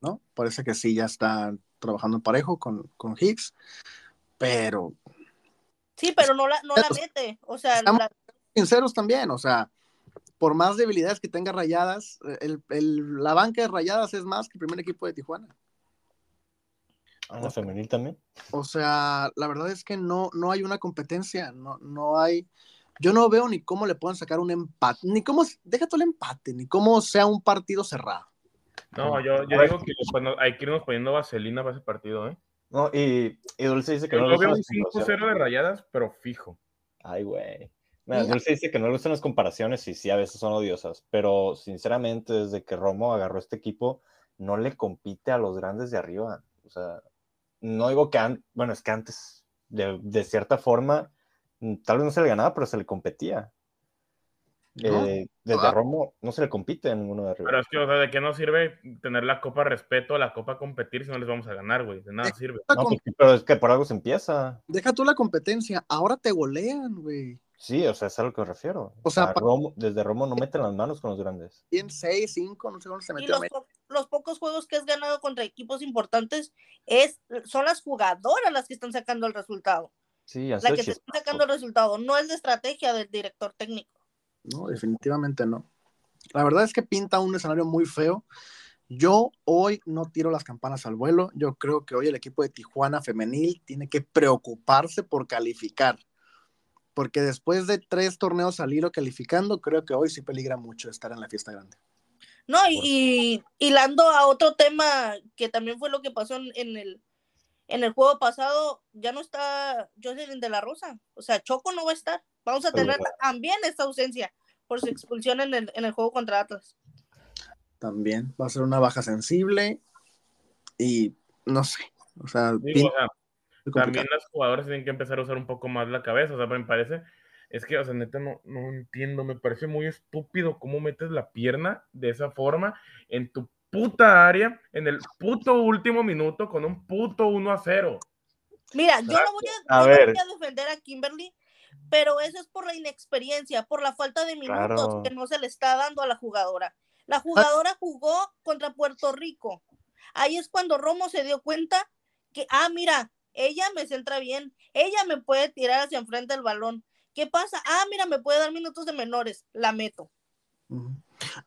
¿No? Parece que sí, ya está trabajando en parejo con, con Hicks. Pero, Sí, pero no la, no la mete. O sea, Estamos- la- sinceros también, o sea, por más debilidades que tenga rayadas, el- el- la banca de rayadas es más que el primer equipo de Tijuana. ¿A la femenil también? O sea, la verdad es que no, no hay una competencia, no, no hay. Yo no veo ni cómo le puedan sacar un empate, ni cómo, deja todo el empate, ni cómo sea un partido cerrado. No, yo, yo digo que pues, no, hay que irnos poniendo vaselina para ese partido, ¿eh? No, y, y Dulce dice que Yo no le veo gustan un las 5-0 de comparaciones. rayadas, pero fijo. Ay, güey. Mira. Dulce dice que no le gustan las comparaciones y sí, a veces son odiosas, pero sinceramente, desde que Romo agarró este equipo, no le compite a los grandes de arriba. O sea, no digo que, an- bueno, es que antes, de, de cierta forma, mm, tal vez no se le ganaba, pero se le competía. ¿No? Eh, desde Ah. Romo no se le compite a ninguno de arriba. Pero es que, o sea, ¿de qué nos sirve tener la copa respeto, la copa competir si no les vamos a ganar, güey? De nada sirve. La No, pues, pero es que por algo se empieza. Deja tú la competencia, ahora te golean, güey. Sí, o sea, es a lo que me refiero. O sea, Romo- desde Romo no meten las manos con los grandes. Bien 6, 5, no sé dónde se y metió. los, po- los pocos juegos que has ganado contra equipos importantes es, son las jugadoras las que están sacando el resultado. Sí, han La que te están sacando el resultado, no es de estrategia del director técnico. No, definitivamente no. La verdad es que pinta un escenario muy feo. Yo hoy no tiro las campanas al vuelo. Yo creo que hoy el equipo de Tijuana femenil tiene que preocuparse por calificar. Porque después de tres torneos al hilo calificando, creo que hoy sí peligra mucho estar en la fiesta grande. No, y, y hilando a otro tema que también fue lo que pasó en, en el en el juego pasado, ya no está Jocelyn de la Rosa. O sea, Choco no va a estar. Vamos a tener también esta ausencia por su expulsión en el, en el juego contra Atlas. También va a ser una baja sensible y no sé. O sea, Digo, o sea, también los jugadores tienen que empezar a usar un poco más la cabeza. O sea, me parece, es que, o sea, neta, no, no entiendo. Me parece muy estúpido cómo metes la pierna de esa forma en tu puta área en el puto último minuto con un puto 1 a 0. Mira, yo no voy a, A yo no voy a defender a Kimberly, pero eso es por la inexperiencia, por la falta de minutos Claro. que no se le está dando a la jugadora. La jugadora jugó contra Puerto Rico. Ahí es cuando Romo se dio cuenta que, ah, mira, ella me centra bien, ella me puede tirar hacia enfrente el balón. ¿Qué pasa? Ah, mira, me puede dar minutos de menores, la meto. No,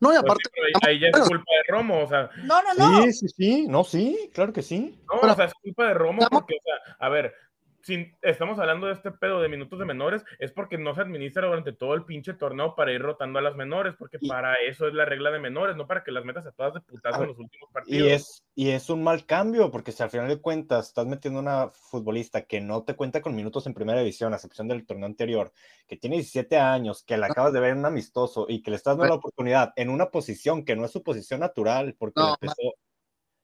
y Pues aparte, sí, ahí, ahí ya es culpa de Romo, o sea, No, no, no. Sí, sí, sí, no, sí, claro que sí. no, Pero- o sea, es culpa de Romo porque, o sea, a ver, si estamos hablando de este pedo de minutos de menores, es porque no se administra durante todo el pinche torneo para ir rotando a las menores, porque Y- para eso es la regla de menores, no para que las metas a todas de putazo A en los últimos Y partidos. es, y es un mal cambio, porque si al final de cuentas estás metiendo una futbolista que no te cuenta con minutos en primera división, a excepción del torneo anterior, que tiene 17 años, que la acabas de ver en un amistoso y que le estás dando la oportunidad en una posición que no es su posición natural, porque No, le empezó-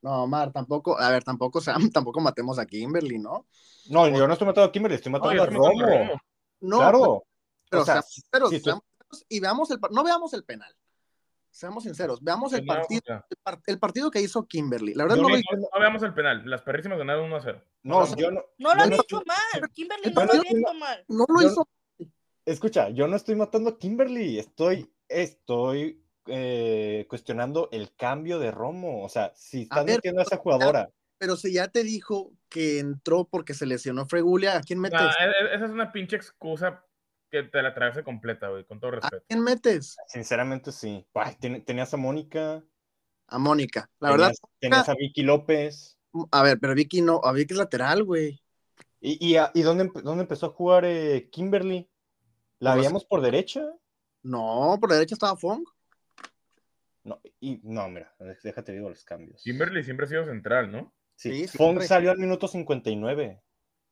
no, Mar, tampoco, a ver, tampoco, sea, tampoco matemos a Kimberly, ¿no? No, yo no estoy matando a Kimberly, estoy matando a Romo. No, claro. pero o sea, seamos tú- seamos sinceros y veamos el, no veamos el penal. Seamos sinceros, veamos el partido, el, par- el partido que hizo Kimberly. La verdad Yo no no- lo no, no veamos el penal, las perrísimas ganaron 1 a 0. no, o sea, yo no, No lo han no hecho mal. Kimberly no lo había hecho mal. no lo Yo- hizo. escucha, yo no estoy matando a Kimberly, estoy, estoy eh, cuestionando el cambio de Romo. O sea, si estás ver, metiendo a esa jugadora, Pero si ya te dijo que entró porque se lesionó Fregulia, ¿a quién metes? Nah, e- e- esa es una pinche excusa que te la traes completa, güey, con todo ¿A respeto. quién metes? sinceramente sí. Ay, ten- tenías a Mónica, A Mónica. La verdad, tenías, a Vicky López. a ver, pero Vicky no, a Vicky es lateral, güey. ¿Y, y, a- y dónde, dónde empezó a jugar eh, Kimberly? ¿La Pues- veíamos por derecha? No, por la derecha estaba Fong. No, y, no, mira, déjate digo los cambios. Kimberly siempre ha sido central, ¿no? Sí, Sí, Fong salió al minuto 59.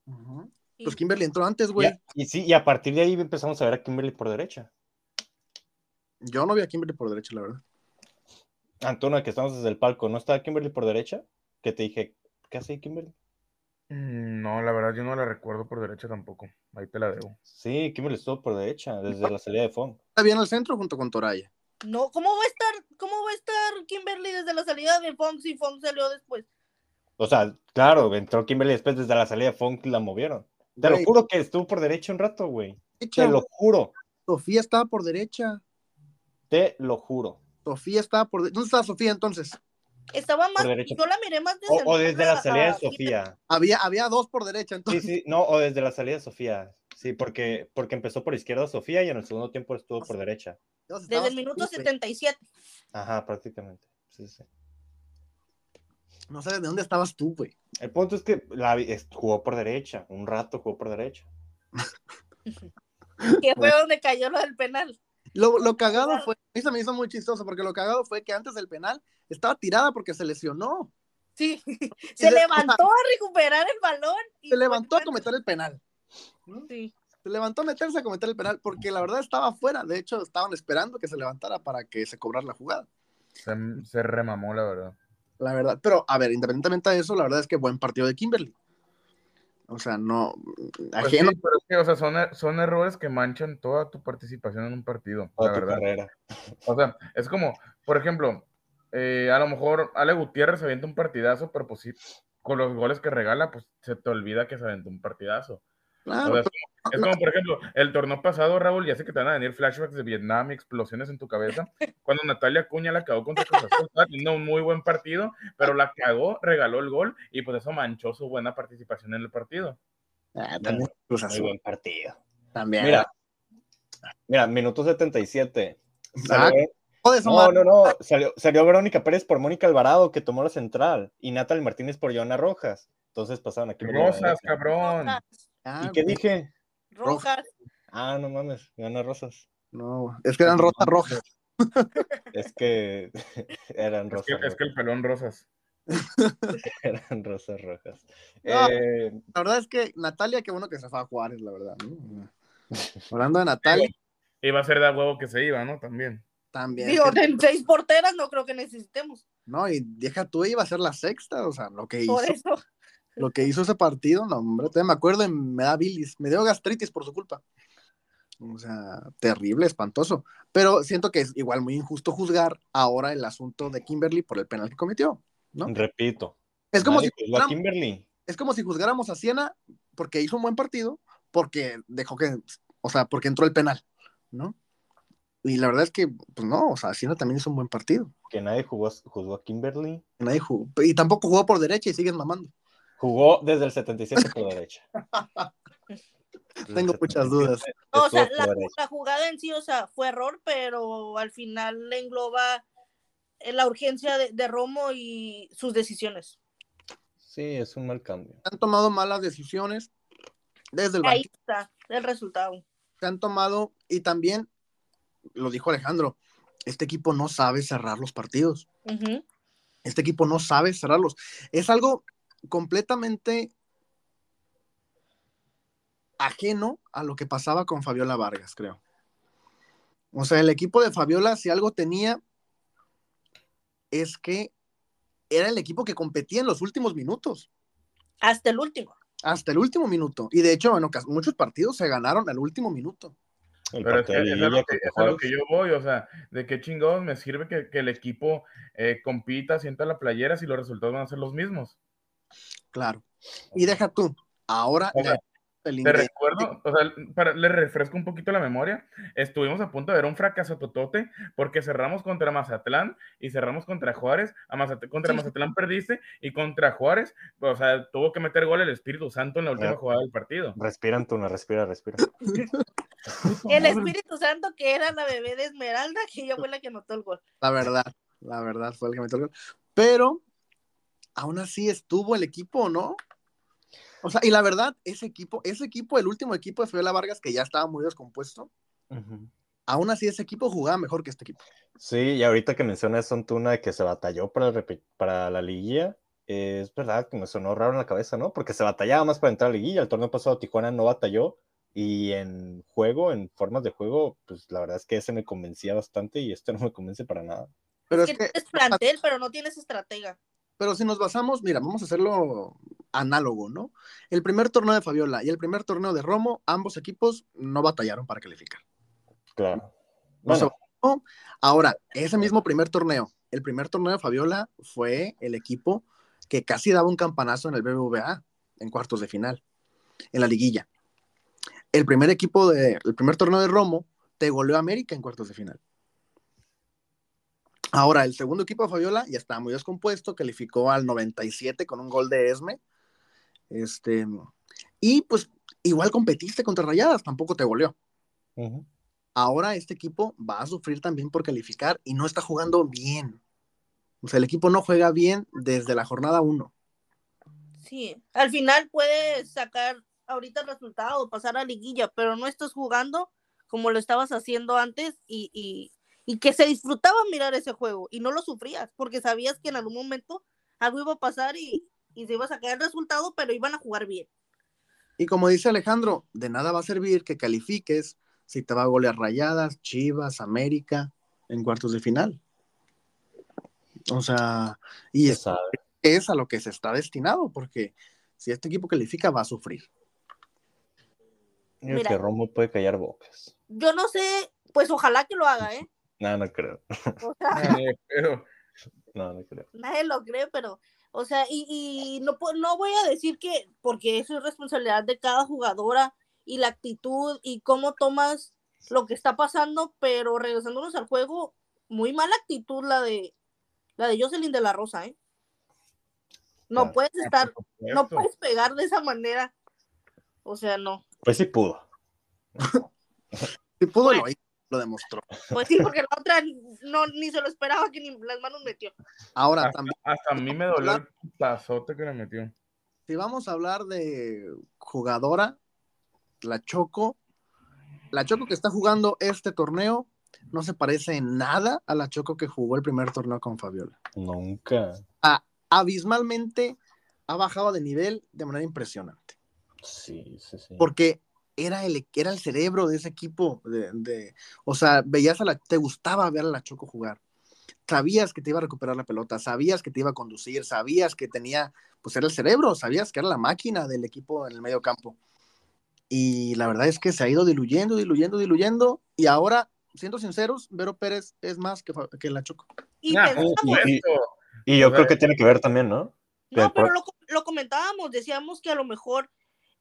Ujú. Y- Pues Kimberly entró antes, güey. y sí, y a partir de ahí empezamos a ver a Kimberly por derecha. Yo no vi a Kimberly por derecha, la verdad. Antonio, que estamos desde el palco, ¿no está Kimberly por derecha? Que te dije, ¿qué hace Kimberly? Mm, No, la verdad yo no la recuerdo por derecha tampoco. Ahí te la debo. Sí, Kimberly estuvo por derecha, desde la salida de Fong. Está bien al centro junto con Toraya. No, ¿cómo va a estar, cómo va a estar Kimberly desde la salida de Fong si Fong salió después? O sea, claro, entró Kimberly después desde la salida de y la movieron. Te lo juro que estuvo por derecha un rato, güey. derecha, Te lo juro, Sofía estaba por derecha. te lo juro. Sofía estaba por derecha. ¿Dónde estaba Sofía entonces? Estaba más, derecha. yo la miré más de O, o desde la salida de Sofía. Había, había dos por derecha, Sí, entonces. sí, no, o desde la salida de Sofía. Sí, porque, porque empezó por izquierda Sofía y en el segundo tiempo estuvo por derecha. Desde el minuto tú, güey. 77. Ajá, prácticamente. Sí, sí. No sabes de dónde estabas tú, güey. El punto es que la, vi- es- jugó por derecha, un rato jugó por derecha. Que fue donde cayó lo del penal. Lo, lo cagado fue, a mí se me hizo muy chistoso porque lo cagado fue que antes del penal estaba tirada porque se lesionó. Sí. Se levantó a recuperar el balón. Y Se levantó a fue- cometer el penal. Sí. Se levantó a meterse a cometer el penal porque la verdad estaba afuera. De hecho, estaban esperando que se levantara para que se cobrara la jugada. Se, se remamó, la verdad. La verdad. Pero, a ver, independientemente de eso, la verdad es que buen partido de Kimberly. O sea, no. Pues Ajeno. sí, pero es que, o sea, son, son errores que manchan toda tu participación en un partido, Toda la tu verdad. carrera. O sea, es como, por ejemplo, eh, a lo mejor Ale Gutiérrez se avienta un partidazo, pero pues sí, con los goles que regala, pues se te olvida que se aventó un partidazo. Claro, es, como, es como, por ejemplo, el torneo pasado, Raúl, ya sé que te van a venir flashbacks de Vietnam y explosiones en tu cabeza. Cuando Natalia Cuña la cagó contra Cruz Azul, estaba teniendo un muy buen partido, pero la cagó, regaló el gol y pues eso manchó su buena participación en el partido. Ah, también Cruz Muy buen partido. También. Mira, mira, minuto 77. Ah, Salió- no, no, no. Salió, salió Verónica Pérez por Mónica Alvarado, que tomó la central, y Natalie Martínez por Joana Rojas. Entonces pasaron aquí. Rosas, cabrón. Ah, ¿Y qué güey. dije? Rojas. Ah, no mames, Joana Rosas. No, es que eran rotas rojas. Es que eran Es rosas. que, es que el pelón rosas. Eran rosas rojas. No. Eh, La verdad es que Natalia, qué bueno que se fue a Juárez, la verdad. ¿no? Hablando de Natalia, Iba a ser de a huevo que se iba, ¿no? También. también. Digo, que- de seis porteras no creo que necesitemos. no, y deja tú, iba a ser la sexta, o sea, lo que hizo, Por eso. Lo que hizo ese partido, no, hombre, todavía me acuerdo y me da bilis, me dio gastritis por su culpa. O sea, terrible, espantoso. Pero siento que es igual muy injusto juzgar ahora el asunto de Kimberly por el penal que cometió, ¿no? repito. Es como, si juzgáramos, Kimberly. es como si juzgáramos a Siena porque hizo un buen partido, porque dejó que, o sea, porque entró el penal, ¿no? Y la verdad es que, pues no, o sea, Siena también hizo un buen partido. Que nadie jugó, juzgó a Kimberly. Nadie jugó, y tampoco jugó por derecha y sigues mamando. Jugó desde el 77 por derecha. Tengo muchas dudas. O sea, la, jugada en sí, o sea, fue error, pero al final le engloba eh, la urgencia de, de Romo y sus decisiones. Sí, es un mal cambio. Se han tomado malas decisiones desde el Ahí banquillo. está el resultado. Se han tomado, y también, lo dijo Alejandro, este equipo no sabe cerrar los partidos. Este equipo no sabe cerrarlos. Es algo completamente ajeno a lo que pasaba con Fabiola Vargas, creo. O sea, el equipo de Fabiola, si algo tenía, es que era el equipo que competía en los últimos minutos, Hasta el último. hasta el último minuto. Y de hecho, en ocas- muchos partidos se ganaron al último minuto. El Pero es, que, es liguilla lo que, lo yo voy, o sea, de qué chingados me sirve que, que el equipo eh, compita, sienta la playera si los resultados van a ser los mismos. Claro. Y deja tú, ahora O sea, el Te recuerdo, o sea, para, le refresco un poquito la memoria. Estuvimos a punto de ver un fracaso totote porque cerramos contra Mazatlán y cerramos contra Juárez. A Mazat- contra Sí. Mazatlán perdiste y contra Juárez, o sea, tuvo que meter gol el Espíritu Santo en la última jugada del partido. Respira, Antuna, respira, respira. El Espíritu Santo, que era la bebé de Esmeralda, que ella fue la que anotó el gol. La verdad, la verdad fue el que metió el gol. Pero aún así estuvo el equipo, ¿no? O sea, y la verdad, ese equipo, ese equipo, el último equipo de Fabiola Vargas, que ya estaba muy descompuesto, aún así ese equipo jugaba mejor que este equipo. Sí, y ahorita que mencionas Antuna que se batalló para, para la liguilla, eh, es verdad que me sonó raro en la cabeza, ¿no? Porque se batallaba más para entrar a la liguilla. El torneo pasado Tijuana no batalló y en juego, en formas de juego, pues la verdad es que ese me convencía bastante y este no me convence para nada. Pero Es que, tienes plantel, pero no tienes estratega. Pero si nos basamos, mira, vamos a hacerlo análogo, ¿no? El primer torneo de Fabiola y el primer torneo de Romo, ambos equipos no batallaron para calificar. Claro. No se. Ahora, ese mismo primer torneo, el primer torneo de Fabiola fue el equipo que casi daba un campanazo en el BBVA en cuartos de final, en la liguilla. El primer equipo de, el primer torneo de Romo te goleó a América en cuartos de final. Ahora, el segundo equipo de Fabiola ya estaba muy descompuesto, calificó al 97 con un gol de Esme. Este, y pues igual competiste contra Rayadas, tampoco te goleó. ujú. Ahora este equipo va a sufrir también por calificar y no está jugando bien. O sea, el equipo no juega bien desde la jornada 1. Sí, al final puedes sacar ahorita el resultado, pasar a liguilla, pero no estás jugando como lo estabas haciendo antes y, y, y que se disfrutaba mirar ese juego y no lo sufrías porque sabías que en algún momento algo iba a pasar y, y se iba a sacar el resultado, pero iban a jugar bien. Y como dice Alejandro, de nada va a servir que califiques si te va a golear Rayadas, Chivas, América en cuartos de final. O sea, y Se es, es a lo que se está destinado, porque si este equipo califica va a sufrir. Mira. que Romo puede callar bocas. Yo no sé, pues ojalá que lo haga, ¿eh? No, no creo. O sea, Eh, pero No, no creo. nadie lo cree, pero, o sea, y, y no, no voy a decir que, porque eso es responsabilidad de cada jugadora y la actitud y cómo tomas lo que está pasando, pero regresándonos al juego, muy mala actitud la de la de Jocelyn de la Rosa, ¿eh? No Claro. puedes estar, por no puedes pegar de esa manera. O sea, no. Pues sí pudo. Si pudo, Bueno. lo hizo, lo demostró. Pues sí, porque la otra no ni se lo esperaba que ni las manos metió. Ahora Hasta, también, hasta a mí me dolió el putazote que le metió. si vamos a hablar de jugadora, la Choco, la Choco que está jugando este torneo, no se parece en nada a la Choco que jugó el primer torneo con Fabiola. Nunca. Ah, abismalmente ha bajado de nivel de manera impresionante. Sí, sí, sí. Porque era el, era el cerebro de ese equipo. De, de, o sea, veías a la, te gustaba ver a la Choco jugar. Sabías que te iba a recuperar la pelota, sabías que te iba a conducir, sabías que tenía, pues era el cerebro, sabías que era la máquina del equipo en el medio campo. Y la verdad es que se ha ido diluyendo, diluyendo, diluyendo. Y ahora, siendo sinceros, Vero Pérez es más que, que la Choco. Y, Nah, pensamos- y- y- Y yo creo que tiene que ver también, ¿no? no, pero lo comentábamos, decíamos que a lo mejor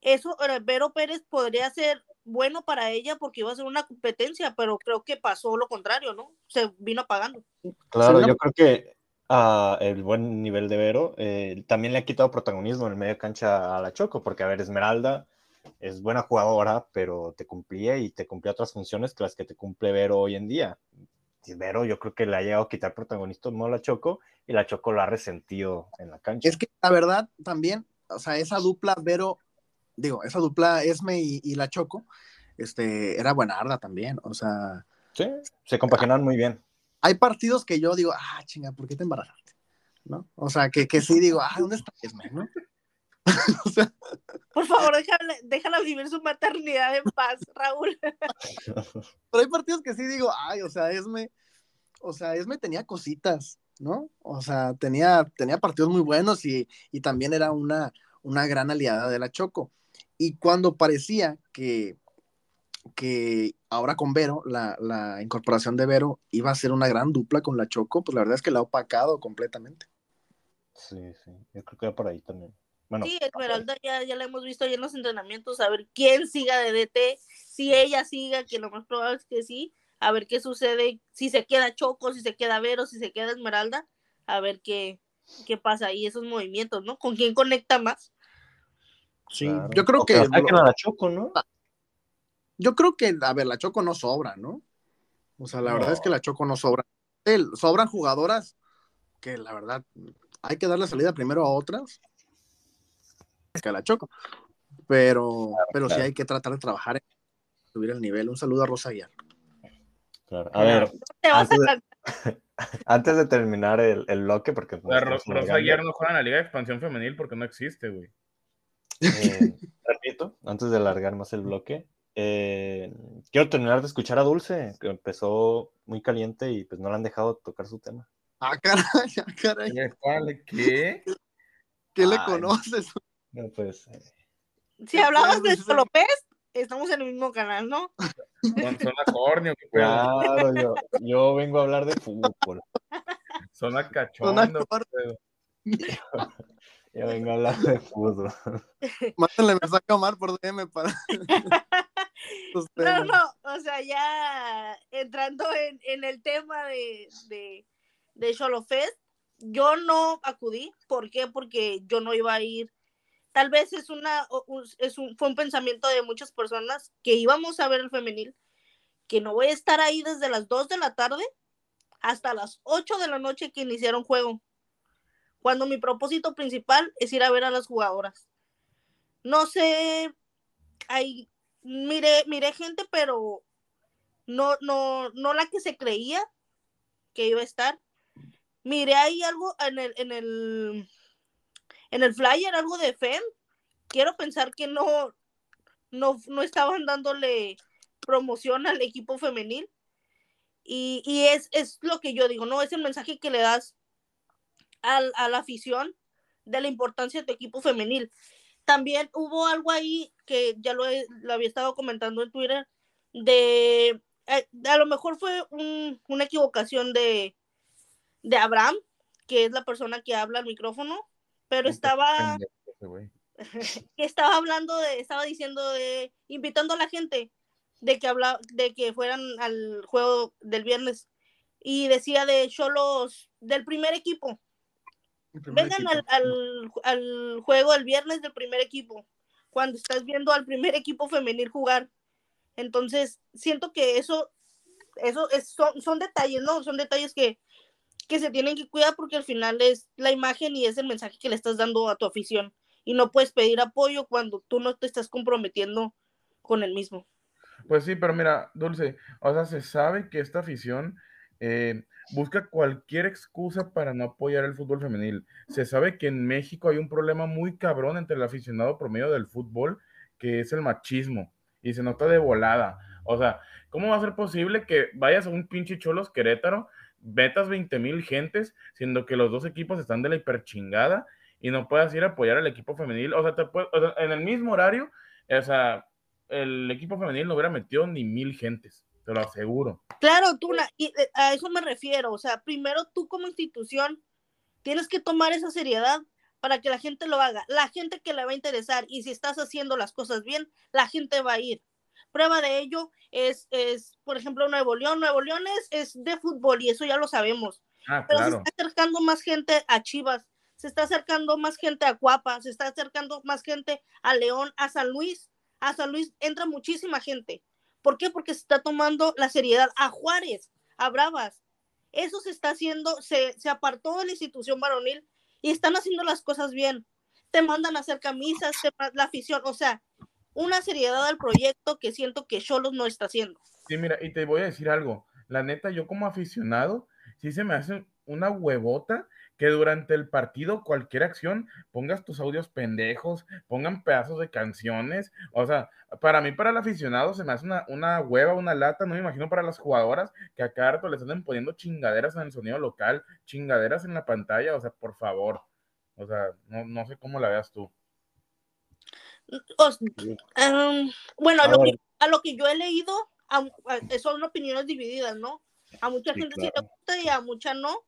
eso, eh, Vero Pérez podría ser bueno para ella porque iba a ser una competencia, pero creo que pasó lo contrario, ¿no? Se vino apagando. Claro, Sí, yo creo que ah, el buen nivel de Vero eh, también le ha quitado protagonismo en el medio de cancha a la Choco, porque a ver, Esmeralda es buena jugadora, pero te cumplía y te cumplía otras funciones que las que te cumple Vero hoy en día. Vero yo creo que le ha llegado a quitar protagonismo a la Choco y la Choco lo ha resentido en la cancha. Es que la verdad también, o sea, esa dupla Vero, digo, esa dupla Esme y, y la Choco, este, era buenarda también. O sea, Sí, se compaginan muy bien. hay partidos que yo digo, ah, chinga, ¿por qué te embarazaste? ¿No? O sea, que, que sí digo, ah, ¿dónde está Esme? ¿No? o sea, Por favor, déjala, déjala vivir su maternidad en paz, Raúl. pero hay partidos que sí digo, ay, o sea, Esme, o sea, Esme tenía cositas, ¿no? O sea, tenía, tenía partidos muy buenos y, y también era una, una gran aliada de la Choco. Y cuando parecía que, que ahora con Vero, la, la incorporación de Vero iba a ser una gran dupla con la Choco, pues la verdad es que la ha opacado completamente. Sí, sí, yo creo que va por ahí también. Bueno, Sí, Esmeralda ya, ya la hemos visto ahí en los entrenamientos, a ver quién siga de DT, si ella siga, que lo más probable es que sí, a ver qué sucede, si se queda Choco, si se queda Vero, si se queda Esmeralda, a ver qué, qué pasa ahí, esos movimientos, ¿no? ¿Con quién conecta más? Sí, claro. yo creo O que saquen a la Choco, ¿no? yo creo que, a ver, la Choco no sobra, ¿no? O sea, la verdad es que la Choco no sobra. El- sobran jugadoras que la verdad hay que darle salida primero a otras que a la Choco. Pero, pero sí claro. hay que tratar de trabajar en subir el nivel. Un saludo a Rosa Aguiar. Claro. A ver, Te vas a Antes de- cansar. antes de terminar el, el bloque, porque... La Ro- estamos Rosa ayer no juega en la Liga de Expansión Femenil porque no existe, güey. Eh, repito, antes de alargar más el bloque, eh, quiero terminar de escuchar a Dulce, que empezó muy caliente y pues no le han dejado tocar su tema. Ah, caray, ah, caray. ¿Qué? ¿Qué le conoces? No, pues... eh, Si hablabas de Pues. López, estamos en el mismo canal, ¿no? Son, son a cornio, qué pedo. Claro, yo, yo vengo a hablar de fútbol. Son a Son cachondo. a qué pedo. Yo vengo a hablar de fútbol. Mándenle mensaje a Omar por DM para. No, no, o sea, ya entrando en, en el tema de, de, de Xolofest, yo no acudí. ¿Por qué? Porque yo no iba a ir. Tal vez es una, es un, fue un pensamiento de muchas personas que íbamos a ver el femenil, que no voy a estar ahí desde las 2 de la tarde hasta las 8 de la noche que iniciaron juego. Cuando mi propósito principal es ir a ver a las jugadoras. No sé, hay miré, miré gente, pero no, no, no la que se creía que iba a estar. Miré ahí algo en el, en el, en el flyer, algo de FEM. Quiero pensar que no, no, no estaban dándole promoción al equipo femenil. Y, y es, es lo que yo digo, ¿no? Es el mensaje que le das al, a la afición de la importancia de tu equipo femenil. También hubo algo ahí que ya lo, he- lo había estado comentando en Twitter, de, eh, a lo mejor fue un- una equivocación de, de Abraham, que es la persona que habla al micrófono, pero estaba, güey. que estaba hablando de, estaba diciendo de, invitando a la gente de que habla, de que fueran al juego del viernes. Y decía de Cholos del primer equipo, vengan al, al, al juego el viernes del primer equipo, cuando estás viendo al primer equipo femenil jugar. Entonces, siento que eso, eso es, son, son detalles, ¿no? Son detalles que, que se tienen que cuidar porque al final es la imagen y es el mensaje que le estás dando a tu afición. Y no puedes pedir apoyo cuando tú no te estás comprometiendo con el mismo. Pues sí, pero mira, Dulce, o sea, se sabe que esta afición eh, busca cualquier excusa para no apoyar el fútbol femenil. Se sabe que en México hay un problema muy cabrón entre el aficionado promedio del fútbol, que es el machismo, y se nota de volada. O sea, ¿cómo va a ser posible que vayas a un pinche Cholos Querétaro, metas 20 mil gentes, siendo que los dos equipos están de la hiperchingada y no puedas ir a apoyar al equipo femenil? O sea, te en el mismo horario, o sea, el equipo femenil no hubiera metido ni mil gentes te lo aseguro. Claro, tú, y eh, a eso me refiero, o sea, primero tú como institución tienes que tomar esa seriedad para que la gente lo haga, la gente que le va a interesar y si estás haciendo las cosas bien, la gente va a ir. Prueba de ello es, es por ejemplo, Nuevo León. Nuevo León es, de fútbol y eso ya lo sabemos. Ah, Pero se está acercando más gente a Chivas, se está acercando más gente a Cuapa, se está acercando más gente a León, a San Luis. A San Luis entra muchísima gente. ¿Por qué? Porque se está tomando la seriedad a Juárez, a Bravas. Eso se está haciendo, se, apartó de la institución varonil y están haciendo las cosas bien. Te mandan a hacer camisas, la afición, o sea, una seriedad al proyecto que siento que Cholos no está haciendo. Sí, mira, y te voy a decir algo. La neta, yo como aficionado, sí se me hace una huevota que durante el partido, cualquier acción, pongas tus audios pendejos, pongan pedazos de canciones. O sea, para mí, para el aficionado, se me hace una, una hueva, una lata. No me imagino para las jugadoras que a cada rato les poniendo chingaderas en el sonido local, chingaderas en la pantalla. O sea, por favor. O sea, no, sé cómo la veas tú. Em, bueno, a lo, que, a lo, que, yo he leído, son opiniones divididas, ¿no? A mucha gente sí le gusta y a mucha no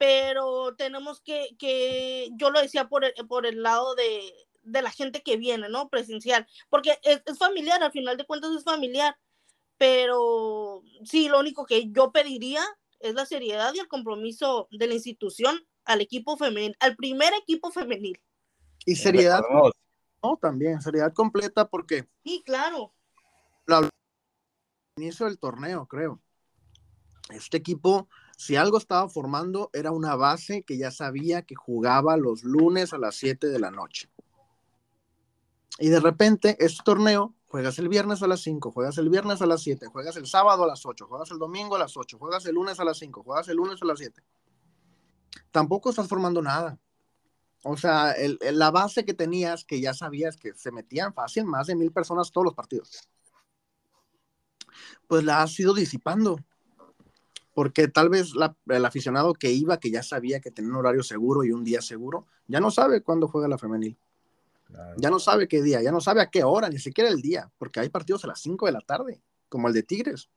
pero tenemos que, que yo lo decía por el, por el lado de, de la gente que viene, ¿no? Presencial, porque es, es, familiar, al final de cuentas es familiar, pero sí, lo único que yo pediría es la seriedad y el compromiso de la institución al equipo femenil, al primer equipo femenil. Y seriedad, no, también, seriedad completa porque... Sí, claro. La inicio del torneo, creo. Este equipo si algo estaba formando, era una base que ya sabía que jugaba los lunes a las 7 de la noche. Y de repente, este torneo, juegas el viernes a las 5, juegas el viernes a las 7, juegas el sábado a las 8, juegas el domingo a las 8, juegas el lunes a las 5, juegas el lunes a las 7. Tampoco estás formando nada. O sea, la base que tenías, que ya sabías que se metían fácil más de mil personas todos los partidos, pues la has ido disipando porque tal vez el aficionado que iba, que ya sabía que tenía un horario seguro y un día seguro, ya no sabe cuándo juega la femenil. Ya no sabe qué día, ya no sabe a qué hora, ni siquiera el día, porque hay partidos a las 5 de la tarde, como el de Tigres.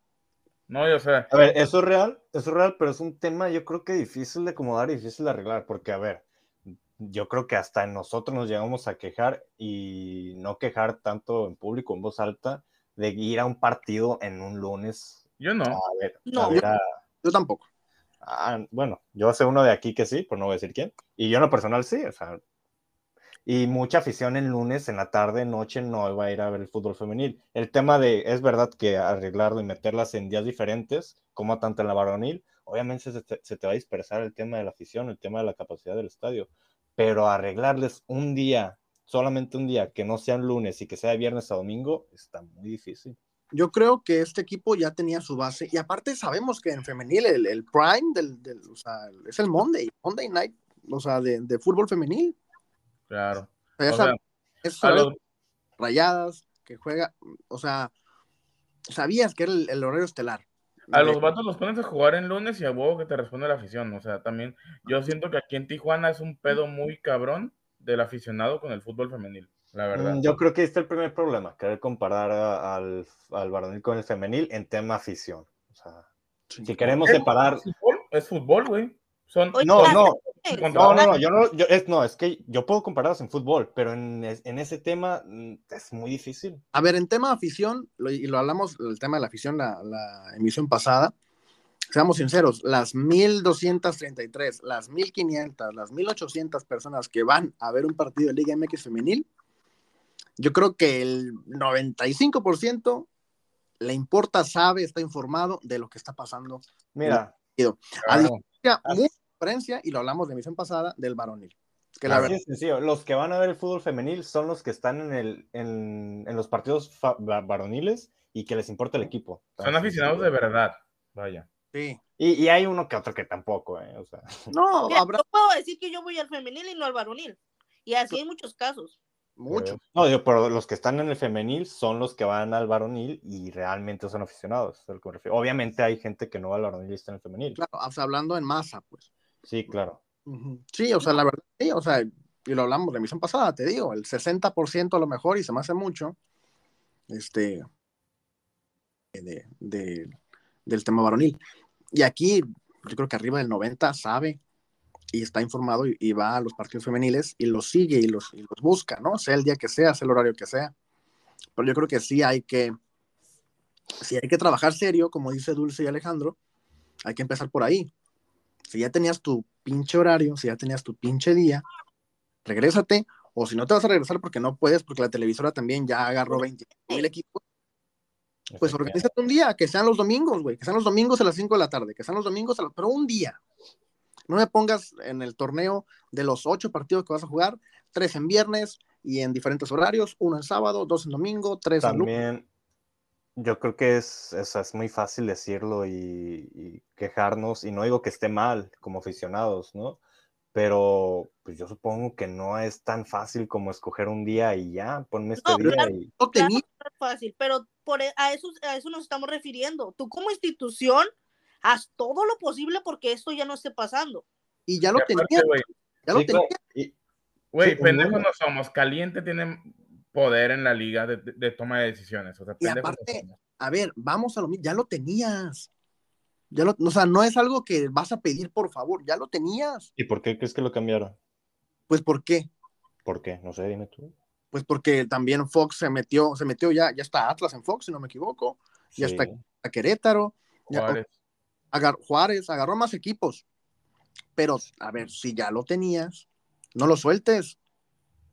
No, yo sé. A ver, eso es real, eso es real, pero es un tema yo creo que difícil de acomodar y difícil de arreglar, porque a ver, yo creo que hasta nosotros nos llegamos a quejar y no quejar tanto en público, en voz alta, de ir a un partido en un lunes. Yo no. A ver, no. A ver a, yo tampoco. Ah, bueno, yo sé uno de aquí que sí, por no voy a decir quién. Y yo en lo personal sí, o sea. Y mucha afición en lunes, en la tarde, noche, no va a ir a ver el fútbol femenil. El tema de, es verdad que arreglarlo y meterlas en días diferentes, como tanto en la varonil, obviamente se te, se te va a dispersar el tema de la afición, el tema de la capacidad del estadio. Pero arreglarles un día, solamente un día, que no sea lunes y que sea viernes a domingo, está muy difícil yo creo que este equipo ya tenía su base y aparte sabemos que en femenil el, prime del, o sea, es el Monday, Monday night, o sea, de, de fútbol femenil. Claro. es rayadas que juega, o sea, sabías que era el, horario estelar. A los vatos los pones a jugar en lunes y a huevo que te responde la afición. O sea, también yo siento que aquí en Tijuana es un pedo muy cabrón del aficionado con el fútbol femenil la verdad. Mm, yo creo que este es el primer problema, querer comparar al, al varonil con el femenil en tema afición. O sea, si queremos separar... Es fútbol, güey. Son... No, no, no, no, yo no, yo, es, no, es que yo puedo compararlos en fútbol, pero en, en, ese tema mm, es muy difícil. A ver, en tema afición, y lo hablamos, el tema de la afición, la, la emisión pasada, seamos sinceros, las 1233, las 1500, las 1800 personas que van a ver un partido de Liga MX femenil, yo creo que el 95% le importa, sabe, está informado de lo que está pasando. Mira, a diferencia, y lo hablamos de emisión pasada, del varonil. Que la verdad... es sencillo. Los que van a ver el fútbol femenil son los que están en, el, en, en los partidos varoniles y que les importa el equipo. Son aficionados de verdad. Vaya. Sí. Y, y hay uno que otro que tampoco, ¿eh? O sea, No, Mira, habrá yo puedo decir que yo voy al femenil y no al varonil. Y así hay muchos casos. Mucho. No, digo, pero los que están en el femenil son los que van al varonil y realmente son aficionados. Obviamente hay gente que no va al varonil y está en el femenil. Claro, o sea, hablando en masa, pues. Sí, claro. Sí, o sea, la verdad, sí, o sea, y lo hablamos de emisión pasada, te digo, el 60% a lo mejor, y se me hace mucho, este, de, de- del tema varonil. Y aquí, yo creo que arriba del 90 sabe y está informado y, y va a los partidos femeniles y los sigue y los, y los busca, ¿no? Sea el día que sea, sea el horario que sea. Pero yo creo que sí hay que, sí hay que trabajar serio, como dice Dulce y Alejandro, hay que empezar por ahí. Si ya tenías tu pinche horario, si ya tenías tu pinche día, regrésate, o si no te vas a regresar porque no puedes, porque la televisora también ya agarró 20 mil equipos, pues organízate un día, que sean los domingos, güey, que sean los domingos a las 5 de la tarde, que sean los domingos, a la- pero un día. No me pongas en el torneo de los ocho partidos que vas a jugar, tres en viernes y en diferentes horarios, uno en sábado, dos en domingo, tres en lunes. También, yo creo que es, es, es muy fácil decirlo y, y quejarnos, y no digo que esté mal como aficionados, ¿no? Pero pues yo supongo que no es tan fácil como escoger un día y ya, ponme este No, día claro. y No Claro, no es fácil, pero por e- a eso, a eso nos estamos refiriendo. Tú como institución, haz todo lo posible porque esto ya no esté pasando. y ya lo Y aparte, tenía, güey, ya lo Sí, claro, tenía. y- Güey, pendejos no somos. Caliente tiene poder en la liga de, de- toma de decisiones. O sea, Y no aparte. A ver, vamos a lo mismo, ya lo tenías. Ya lo, o sea, no es algo que vas a pedir por favor, ya lo tenías. ¿y por qué crees que lo cambiaron? Pues ¿por qué? ¿Por qué? No sé, dime tú. Pues porque también Fox se metió, se metió ya, ya está Atlas en Fox, si no me equivoco, ya Sí. está a Querétaro, ya- Juárez. agar- Juárez, agarró más equipos. Pero, a ver, si ya lo tenías, no lo sueltes.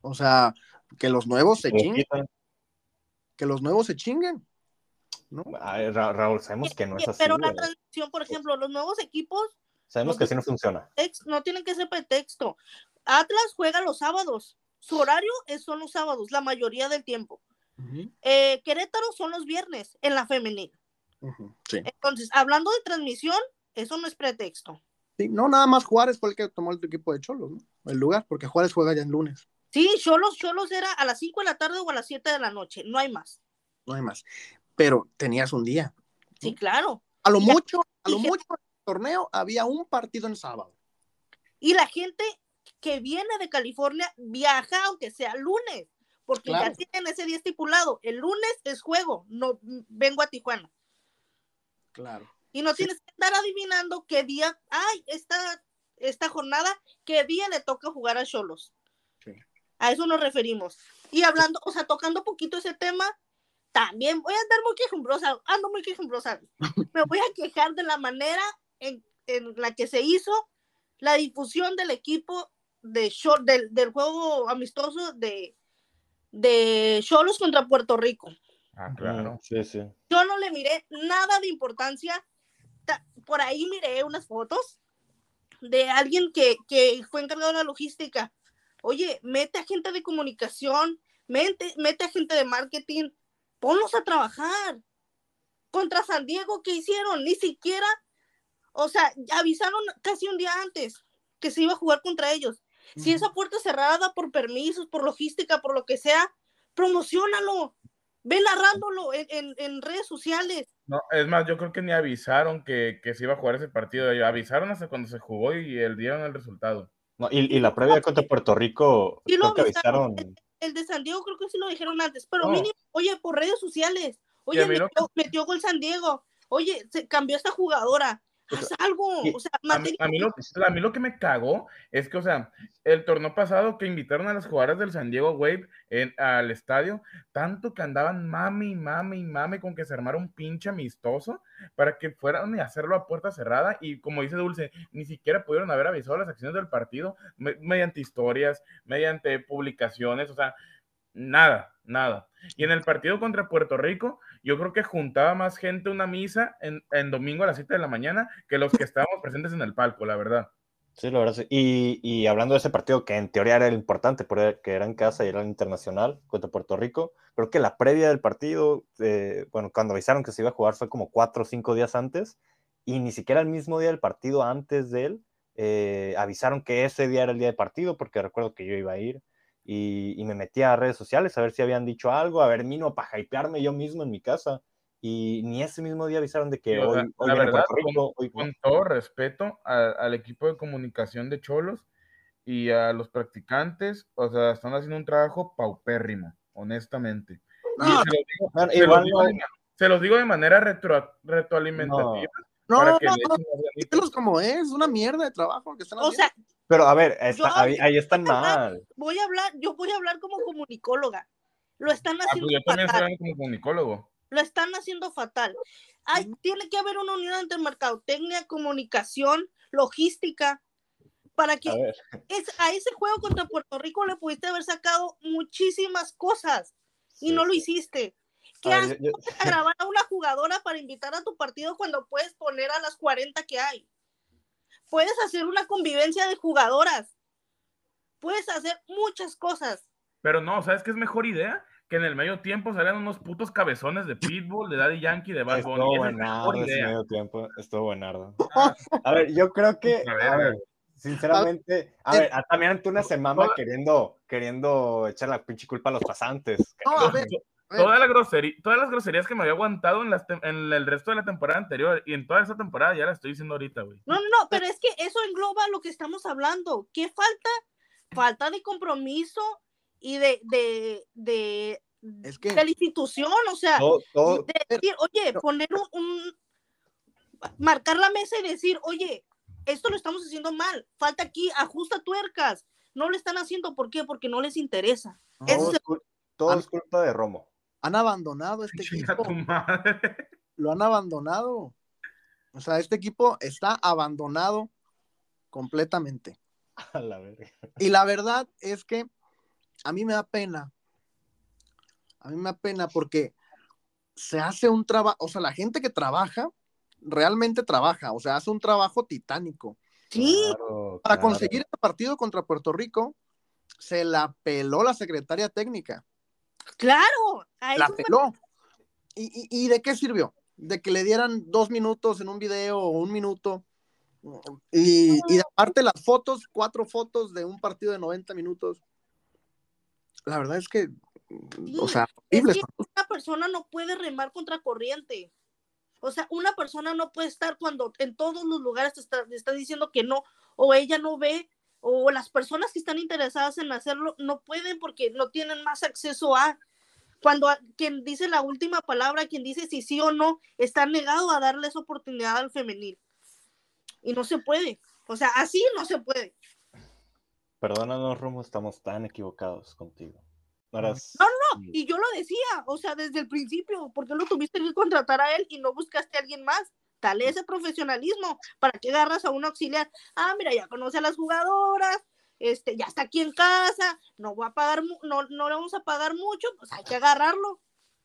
O sea, que los nuevos se chinguen, que los nuevos se chinguen. ¿no? Ay, Ra- Raúl, sabemos que no es así. pero la transición, por ejemplo, los nuevos equipos Sabemos que así no funciona. no tienen que ser pretexto. Atlas juega los sábados. Su horario es, son los sábados, la mayoría del tiempo. Eh, Querétaro son los viernes en la Sí. Entonces, hablando de transmisión, eso no es pretexto. Sí, no, nada más Juárez fue el que tomó el equipo de Cholos, ¿no? El lugar, porque Juárez juega ya en lunes, Sí, Cholos, Cholos era a las 5 de la tarde o a las 7 de la noche, no hay más. no hay más. Pero tenías un día. Sí, claro. A lo mucho, a lo Y mucho en el torneo había un partido en sábado. Y la gente que viene de California viaja aunque sea lunes, porque Claro. ya tienen ese día estipulado. El lunes es juego, no vengo a Tijuana. Claro. Y no Sí. tienes que estar adivinando qué día, ay, esta, esta jornada, qué día le toca jugar a Cholos. Sí. A eso nos referimos. Y hablando, o sea, tocando poquito ese tema, también voy a andar muy quejumbrosa, ando muy quejumbrosa. Me voy a quejar de la manera en, en la que se hizo la difusión del equipo de del, del juego amistoso de, de Cholos contra Puerto Rico. Ah, claro. Sí, sí. Yo no le miré nada de importancia. Ta- Por ahí miré unas fotos de alguien que, que fue encargado de la logística. Oye, mete a gente de comunicación, mete, mete a gente de marketing, ponlos a trabajar. Contra San Diego, ¿qué hicieron? Ni siquiera, o sea, avisaron casi un día antes que se iba a jugar contra ellos. Si esa puerta cerrada por permisos, por logística, por lo que sea, promocionalo. Ve narrándolo en, en- en redes sociales. No, es más, yo creo que ni avisaron que, que se iba a jugar ese partido. Avisaron hasta cuando se jugó y el, dieron el resultado. No, y, y la previa contra Puerto Rico, Sí lo creo que avisaron. avisaron. El de San Diego creo que sí lo dijeron antes, pero No. mínimo, oye, por redes sociales. Oye, lo metió gol San Diego. Oye, se cambió esta jugadora. Haz algo. O sea, A mí, mantén- a mí lo, a mí lo que me cagó es que, o sea, el torneo pasado que invitaron a las jugadoras del San Diego Wave en, al estadio, tanto que andaban mami, mami, mami con que se armara un pinche amistoso para que fueran y hacerlo a puerta cerrada y como dice Dulce, ni siquiera pudieron haber avisado las acciones del partido me- mediante historias, mediante publicaciones, o sea, nada, nada. Y en el partido contra Puerto Rico, yo creo que juntaba más gente una misa en, domingo a las 7 de la mañana que los que estábamos presentes en el palco, la verdad. Sí, la verdad. Y, hablando de ese partido que en teoría era importante, porque era en casa y era el internacional contra Puerto Rico, creo que la previa del partido, eh, bueno, cuando avisaron que se iba a jugar fue como cuatro o cinco días antes, y ni siquiera el mismo día del partido, antes de él, eh, avisaron que ese día era el día de partido, porque recuerdo que yo iba a ir, y, y me metí a redes sociales a ver si habían dicho algo, a ver, vino para hypearme yo mismo en mi casa, y ni ese mismo día avisaron de que hoy, la verdad, Puerto Rico, hoy- Con todo respeto a- al equipo de comunicación de Cholos y a los practicantes, o sea, están haciendo un trabajo paupérrimo, honestamente. No, se, los digo, se los digo no- de ma- se los digo de manera retro, retroalimentativa no, para no, que no, como es, una mierda de trabajo que están O haciendo. sea, Pero a ver, está- Yo- ahí, ahí están mal. voy a hablar, yo voy a hablar como comunicóloga. Lo están Ah, haciendo pues yo fatal. como comunicólogo. Lo están haciendo fatal. Hay, tiene que haber una unión entre mercadotecnia, comunicación, logística, para que A es, a ese juego contra Puerto Rico le pudiste haber sacado muchísimas cosas y sí, no lo hiciste. ¿Qué haces a grabar a una jugadora para invitar a tu partido cuando puedes poner a las 40 que hay? Puedes hacer una convivencia de jugadoras. Puedes hacer muchas cosas. Pero no, ¿sabes qué es mejor idea? Que en el medio tiempo salgan unos putos cabezones de Pitbull, de Daddy Yankee, de Bad Bunny. Estuvo Esa es mejor buenardo ese idea. medio tiempo, estuvo buenardo. Ah, A ver, yo creo que, A ver, a ver, sinceramente, a ver, a- también Antuna se mama Toda- queriendo, queriendo echar la pinche culpa a los pasantes. No, a ver, Toda la grosería, todas las groserías que me había aguantado en, las tem- en el resto de la temporada anterior y en toda esta temporada ya la estoy diciendo ahorita, güey. No, no, no, pero es que eso engloba lo que estamos hablando. ¿Qué falta? Falta de compromiso y de, de, de, Es que- de la institución, o sea, Todo, todo- de decir, oye, poner un, un- marcar la mesa y decir, oye, esto lo estamos haciendo mal, falta aquí, ajusta tuercas. No lo están haciendo, ¿por qué? Porque no les interesa. Ese todo es es cul- todo es culpa de Romo. Han abandonado este equipo. tu madre. Lo han abandonado. O sea, este equipo está abandonado completamente. A la verga. Y la verdad es que a mí me da pena. A mí me da pena porque se hace un trabajo, o sea, la gente que trabaja, realmente trabaja, o sea, hace un trabajo titánico. Sí, Claro, Para claro. conseguir este partido contra Puerto Rico, se la peló la secretaria técnica, claro. a la peló. ¿Y, y, y de qué sirvió? De que le dieran dos minutos en un video o un minuto. Y, y aparte las fotos, cuatro fotos de un partido de 90 minutos. La verdad es que, o sea, es que una persona no puede remar contra corriente. O sea, una persona no puede estar cuando en todos los lugares te está, te está diciendo que no, o ella no ve, o las personas que están interesadas en hacerlo no pueden porque no tienen más acceso a. Cuando a- quien dice la última palabra, quien dice si sí o no, está negado a darle esa oportunidad al femenil. Y no se puede. O sea, así no se puede. Perdónanos, Romo, estamos tan equivocados contigo. No eras- No, Y yo lo decía, o sea, desde el principio, ¿por qué lo tuviste que contratar a él y no buscaste a alguien más? Dale ese profesionalismo, ¿para qué agarras a un auxiliar? Ah, mira, ya conoce a las jugadoras, este, ya está aquí en casa, no va a pagar, no, no le vamos a pagar mucho, pues hay que agarrarlo.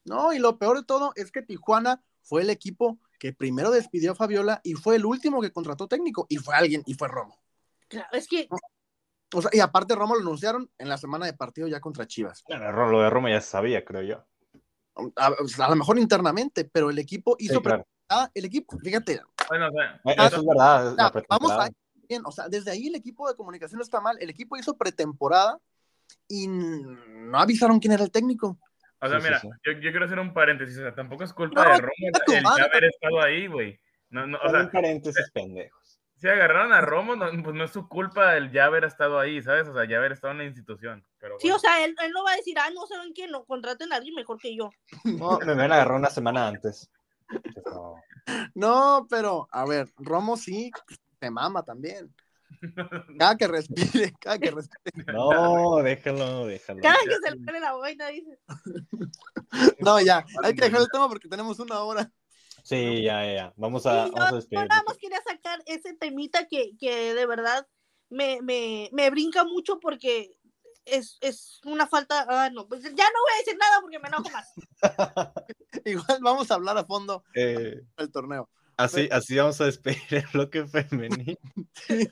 No, y lo peor de todo es que Tijuana fue el equipo que primero despidió a Fabiola y fue el último que contrató técnico y fue alguien, y fue Romo. Claro, es que, O sea, y aparte Romo lo anunciaron en la semana de partido ya contra Chivas. Bueno, Ro- lo de Romo ya se sabía, creo yo. A, a lo mejor internamente, pero el equipo hizo Sí, claro. Pretemporada, el equipo, fíjate, Bueno, Eh, Ah, Eso es verdad. es la vamos a bien, o sea, desde ahí el equipo de comunicación no está mal, el equipo hizo pretemporada y no avisaron quién era el técnico. o sea, Sí, mira, sí. Yo, yo quiero hacer un paréntesis, o sea, tampoco es culpa No, de Romo el ya madre. haber estado ahí, güey. No, no, o sea, un paréntesis, pendejos. si agarraron a Romo, no, pues no es su culpa el ya haber estado ahí, ¿sabes? O sea, ya haber estado en la institución. Pero sí, bueno. o sea, él, él no va a decir, ah, no saben quién, no, contraten a alguien mejor que yo. No, me van a agarrar una semana antes. No, pero a ver, Romo sí se mama también. Cada que respire, cada que respire. No, déjalo, déjalo. Cada que se le pone la boina, dice. No, ya, hay que dejar el tema porque tenemos una hora. Sí, ya, ya, ya. Vamos a, Sí, vamos a nada más quería sacar ese temita que, que de verdad me, me, me brinca mucho porque es, es una falta. Ah, no, pues ya no voy a decir nada porque me enojo más. Igual vamos a hablar a fondo Eh, del torneo. Así, así vamos a despedir el bloque femenil.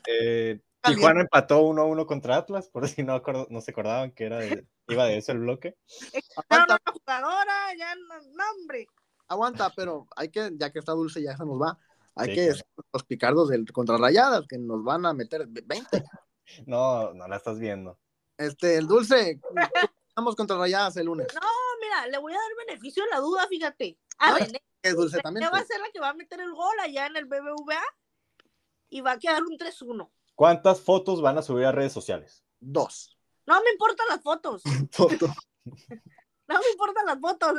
Eh, Tijuana empató 1-1 contra Atlas, por si no, acord- no se acordaban que era de- iba de eso el bloque. Expulsaron Aguanta, una jugadora, ya no, no, hombre. aguanta, pero hay que, ya que está dulce, ya se nos va. Hay Sí, que claro. decir los picardos del contra Rayadas, que nos van a meter 20. No, no la estás viendo. Este, el dulce, vamos contra Rayadas el lunes. No, mira, le voy a dar beneficio a la duda, fíjate. A Ah, René, Que dulce también. Va a pues. ser la que va a meter el gol allá en el BBVA y va a quedar un 3-1. ¿Cuántas fotos van a subir a redes sociales? Dos. No me importan las fotos. Foto. No me importan las fotos.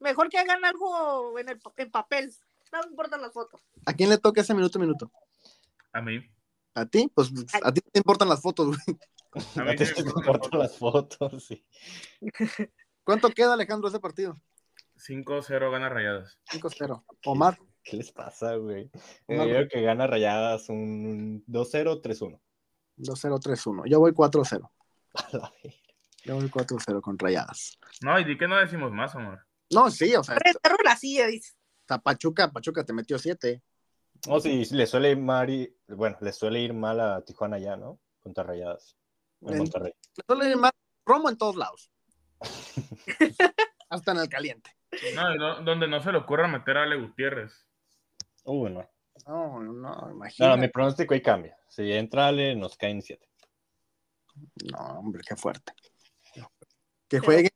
Mejor que hagan algo en, el, en papel. No me importan las fotos. ¿A quién le toca ese minuto minuto? A mí. ¿A ti? Pues a ti te importan las fotos, güey. A mí sí te me las fotos, sí. ¿Cuánto queda, Alejandro, ese partido? 5-0 gana rayadas. 5-0. Omar, ¿Qué les pasa, güey? Eh, Omar. yo creo que gana rayadas un 2-0, 3-1. 2-0, 3-1. Yo voy 4-0. A la verga. Yo voy 4-0 con Rayadas. No, y di que no decimos más, amor. No, sí, o sea, Pero la silla, dice. Pachuca, Pachuca te metió 7. No, sí, le suele ir mal, y- bueno, le suele ir mal a Tijuana ya, ¿no? Contra rayadas. En En- Monterrey. Más Romo en todos lados. hasta en el caliente. No, no- donde no se le ocurra meter a Ale Gutiérrez. Uh, no. No, no, No, imagínate. mi pronóstico ahí cambia. Si entra Ale, nos caen 7. No, hombre, qué fuerte. Que juegue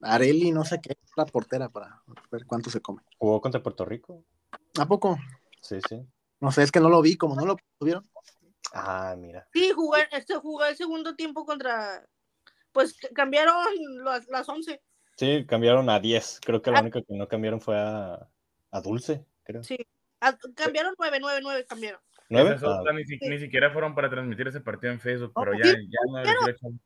Areli, no sé qué, la portera para ver cuánto se come. Jugó contra Puerto Rico. ¿A poco? Sí, sí. No sé, es que no lo vi, como no lo tuvieron. Ah, mira. Sí, jugué, este, jugué el segundo tiempo contra. Pues cambiaron las, las 11. Sí, cambiaron a 10. Creo que la Ah. única que no cambiaron fue a, a Dulce, creo. Sí. Ah, cambiaron 9, 9, 9, cambiaron. ¿Nueve? Ah, ni, si- ni siquiera fueron para transmitir ese partido en Facebook, pero sí, ya, ya no echar-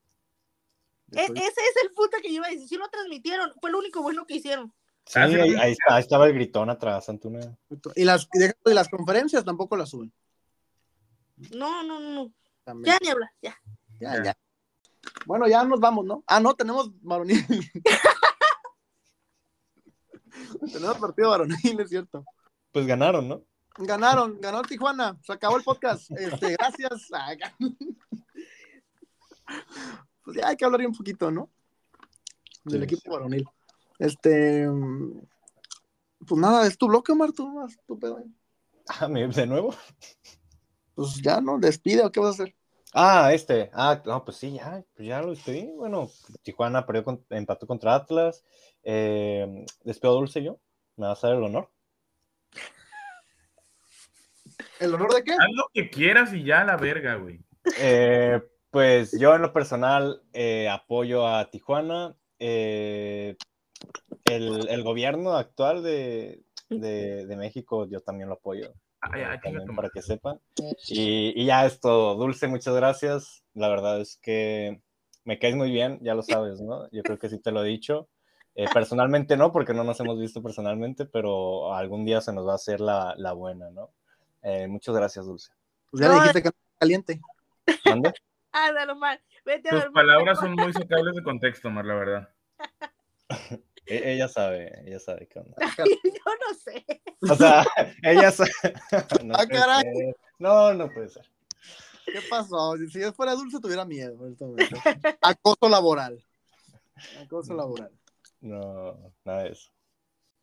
E- ese es el puta que yo iba a decir. Sí lo transmitieron. Fue lo único bueno que hicieron. sí, Ah, sí, ahí, sí. ahí está- ahí estaba el gritón atrás, Antuna. Y las, y las conferencias tampoco las suben. No, no, no, no. También. Ya ni habla, ya. Ya, ya. Bueno, ya nos vamos, ¿no? Ah, no, tenemos varonil. tenemos partido varonil, es cierto. Pues ganaron, ¿no? Ganaron, ganó Tijuana, se acabó el podcast. Este, gracias. a- Pues ya hay que hablar un poquito, ¿no? Del Sí, equipo varonil. Este, pues nada, es tu bloque, Omar, tú, vas, tú pedo. Ah, ¿me- ¿de nuevo? Pues ya, ¿no? Despide o qué vas a hacer. Ah, este. Ah, no, pues sí, ya, pues ya lo despedí. Bueno, Tijuana perdió con- empató contra Atlas. Eh, despido a Dulce yo. Me vas a dar el honor. ¿El honor de qué? Haz lo que quieras y ya a la verga, güey. Eh, pues yo en lo personal eh, apoyo a Tijuana. Eh, el, el gobierno actual de, de- de México yo también lo apoyo. Ay, ay, también chinga tu para que sepan. Y, y ya es todo. Dulce, muchas gracias. La verdad es que me caes muy bien, ya lo sabes, ¿no? Yo creo que sí te lo he dicho. Eh, personalmente no, porque no nos hemos visto personalmente, pero algún día se nos va a hacer la, la buena, ¿no? Eh, muchas gracias, Dulce. Pues ya No, le dijiste que no caliente. ¿Mande? Ah, dale mal. Vete a Tus palabras son muy sacables de contexto, Mar, la verdad. E- ella sabe, ella sabe qué onda. Yo no sé. O sea, ella sabe. No, Ah, caray. ser. no, no puede ser. ¿Qué pasó? Si yo fuera dulce, tuviera miedo. en este momento. Acoso laboral. Acoso laboral. No, nada de eso.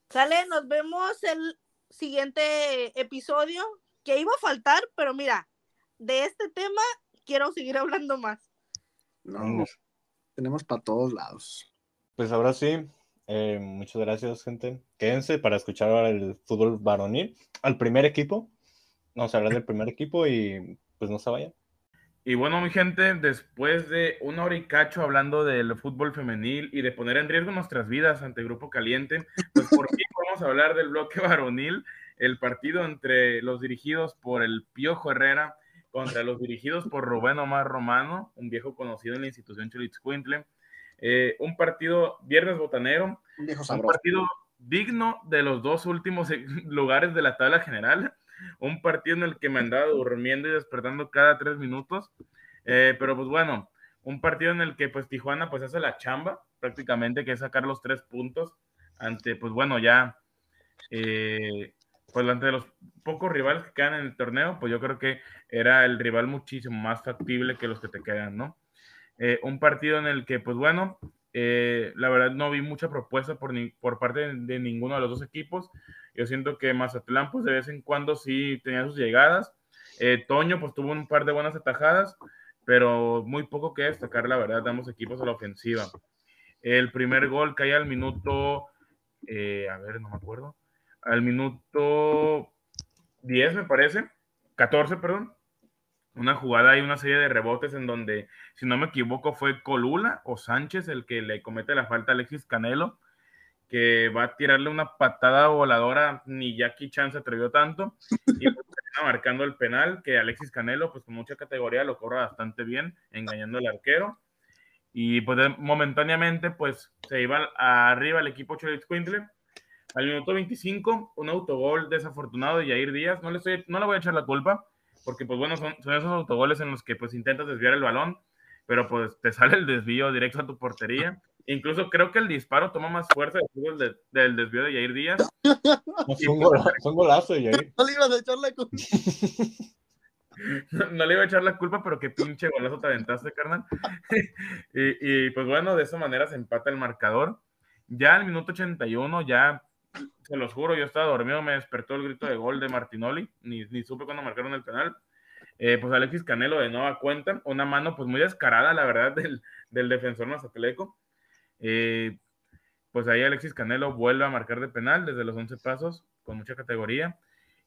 Sale, nos vemos el siguiente episodio. Que iba a faltar, pero mira, de este tema quiero seguir hablando más. No, tenemos para todos lados. Pues ahora sí, eh, muchas gracias, gente. Quédense para escuchar ahora el fútbol varonil, al primer equipo. Vamos a hablar del primer equipo y pues no se vayan. Y bueno, mi gente, después de una hora y cacho hablando del fútbol femenil y de poner en riesgo nuestras vidas ante Grupo Caliente, pues por fin vamos a hablar del bloque varonil, el partido entre los dirigidos por el Piojo Herrera contra los dirigidos por Rubén Omar Romano, un viejo conocido en la institución Cholitzcuintle. Eh, un partido viernes botanero, Un partido digno de los dos últimos lugares de la tabla general. Un partido en el que me andaba durmiendo y despertando cada tres minutos. Eh, pero pues bueno, un partido en el que pues Tijuana pues hace la chamba prácticamente, que es sacar los tres puntos ante pues bueno ya eh, pues de los pocos rivales que quedan en el torneo, pues yo creo que era el rival muchísimo más factible que los que te quedan, ¿no? Eh, un partido en el que, pues bueno, eh, la verdad no vi mucha propuesta por, ni, por parte de, ninguno de los dos equipos. Yo siento que Mazatlán, pues de vez en cuando sí tenía sus llegadas. Eh, Toño, pues tuvo un par de buenas atajadas, pero muy poco que destacar, la verdad, damos equipos a la ofensiva. El primer gol cae al minuto, a ver, no me acuerdo, al minuto 10, me parece, 14, perdón. Una jugada y una serie de rebotes en donde, si no me equivoco, fue Colula o Sánchez el que le comete la falta a Alexis Canelo, que va a tirarle una patada voladora, ni Jackie Chan se atrevió tanto, y pues, marcando el penal, que Alexis Canelo, pues con mucha categoría, lo corre bastante bien, engañando al arquero. Y pues momentáneamente, pues se iba arriba el equipo Cholet Quintle al minuto 25, un autogol desafortunado de Jair Díaz. No le, estoy, no le voy a echar la culpa, porque pues bueno, son, esos autogoles en los que pues intentas desviar el balón, pero pues te sale el desvío directo a tu portería. Incluso creo que el disparo toma más fuerza del, del desvío de Jair Díaz. Fue un, golazo, de Jair. No le ibas a echar la culpa. No, le iba a echar la culpa, pero qué pinche golazo te aventaste, carnal. y, y, pues bueno, de esa manera se empata el marcador. Ya al minuto 81, ya se los juro, yo estaba dormido, me despertó el grito de gol de Martinoli, ni, ni supe cuando marcaron el penal. Eh, pues Alexis Canelo de nueva cuenta, una mano pues muy descarada, la verdad, del, del defensor mazatleco. Eh, pues ahí Alexis Canelo vuelve a marcar de penal desde los 11 pasos, con mucha categoría,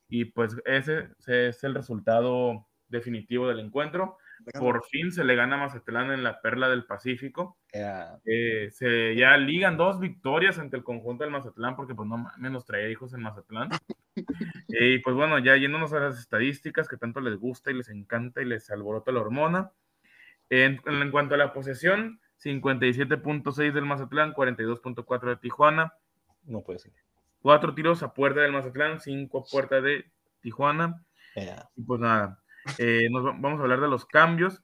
y pues ese, ese es el resultado definitivo del encuentro. Por fin se le gana a Mazatlán en la Perla del Pacífico. Eh, se ya ligan dos victorias ante el conjunto del Mazatlán, porque pues no menos traía hijos en Mazatlán. y pues bueno, ya yéndonos a las estadísticas que tanto les gusta y les encanta y les alborota la hormona. En, en cuanto a la posesión, 57.6 del Mazatlán, 42.4 de Tijuana. No puede ser. Cuatro tiros a puerta del Mazatlán, cinco a puerta de Tijuana. Y pues nada, eh, nos vamos a hablar de los cambios.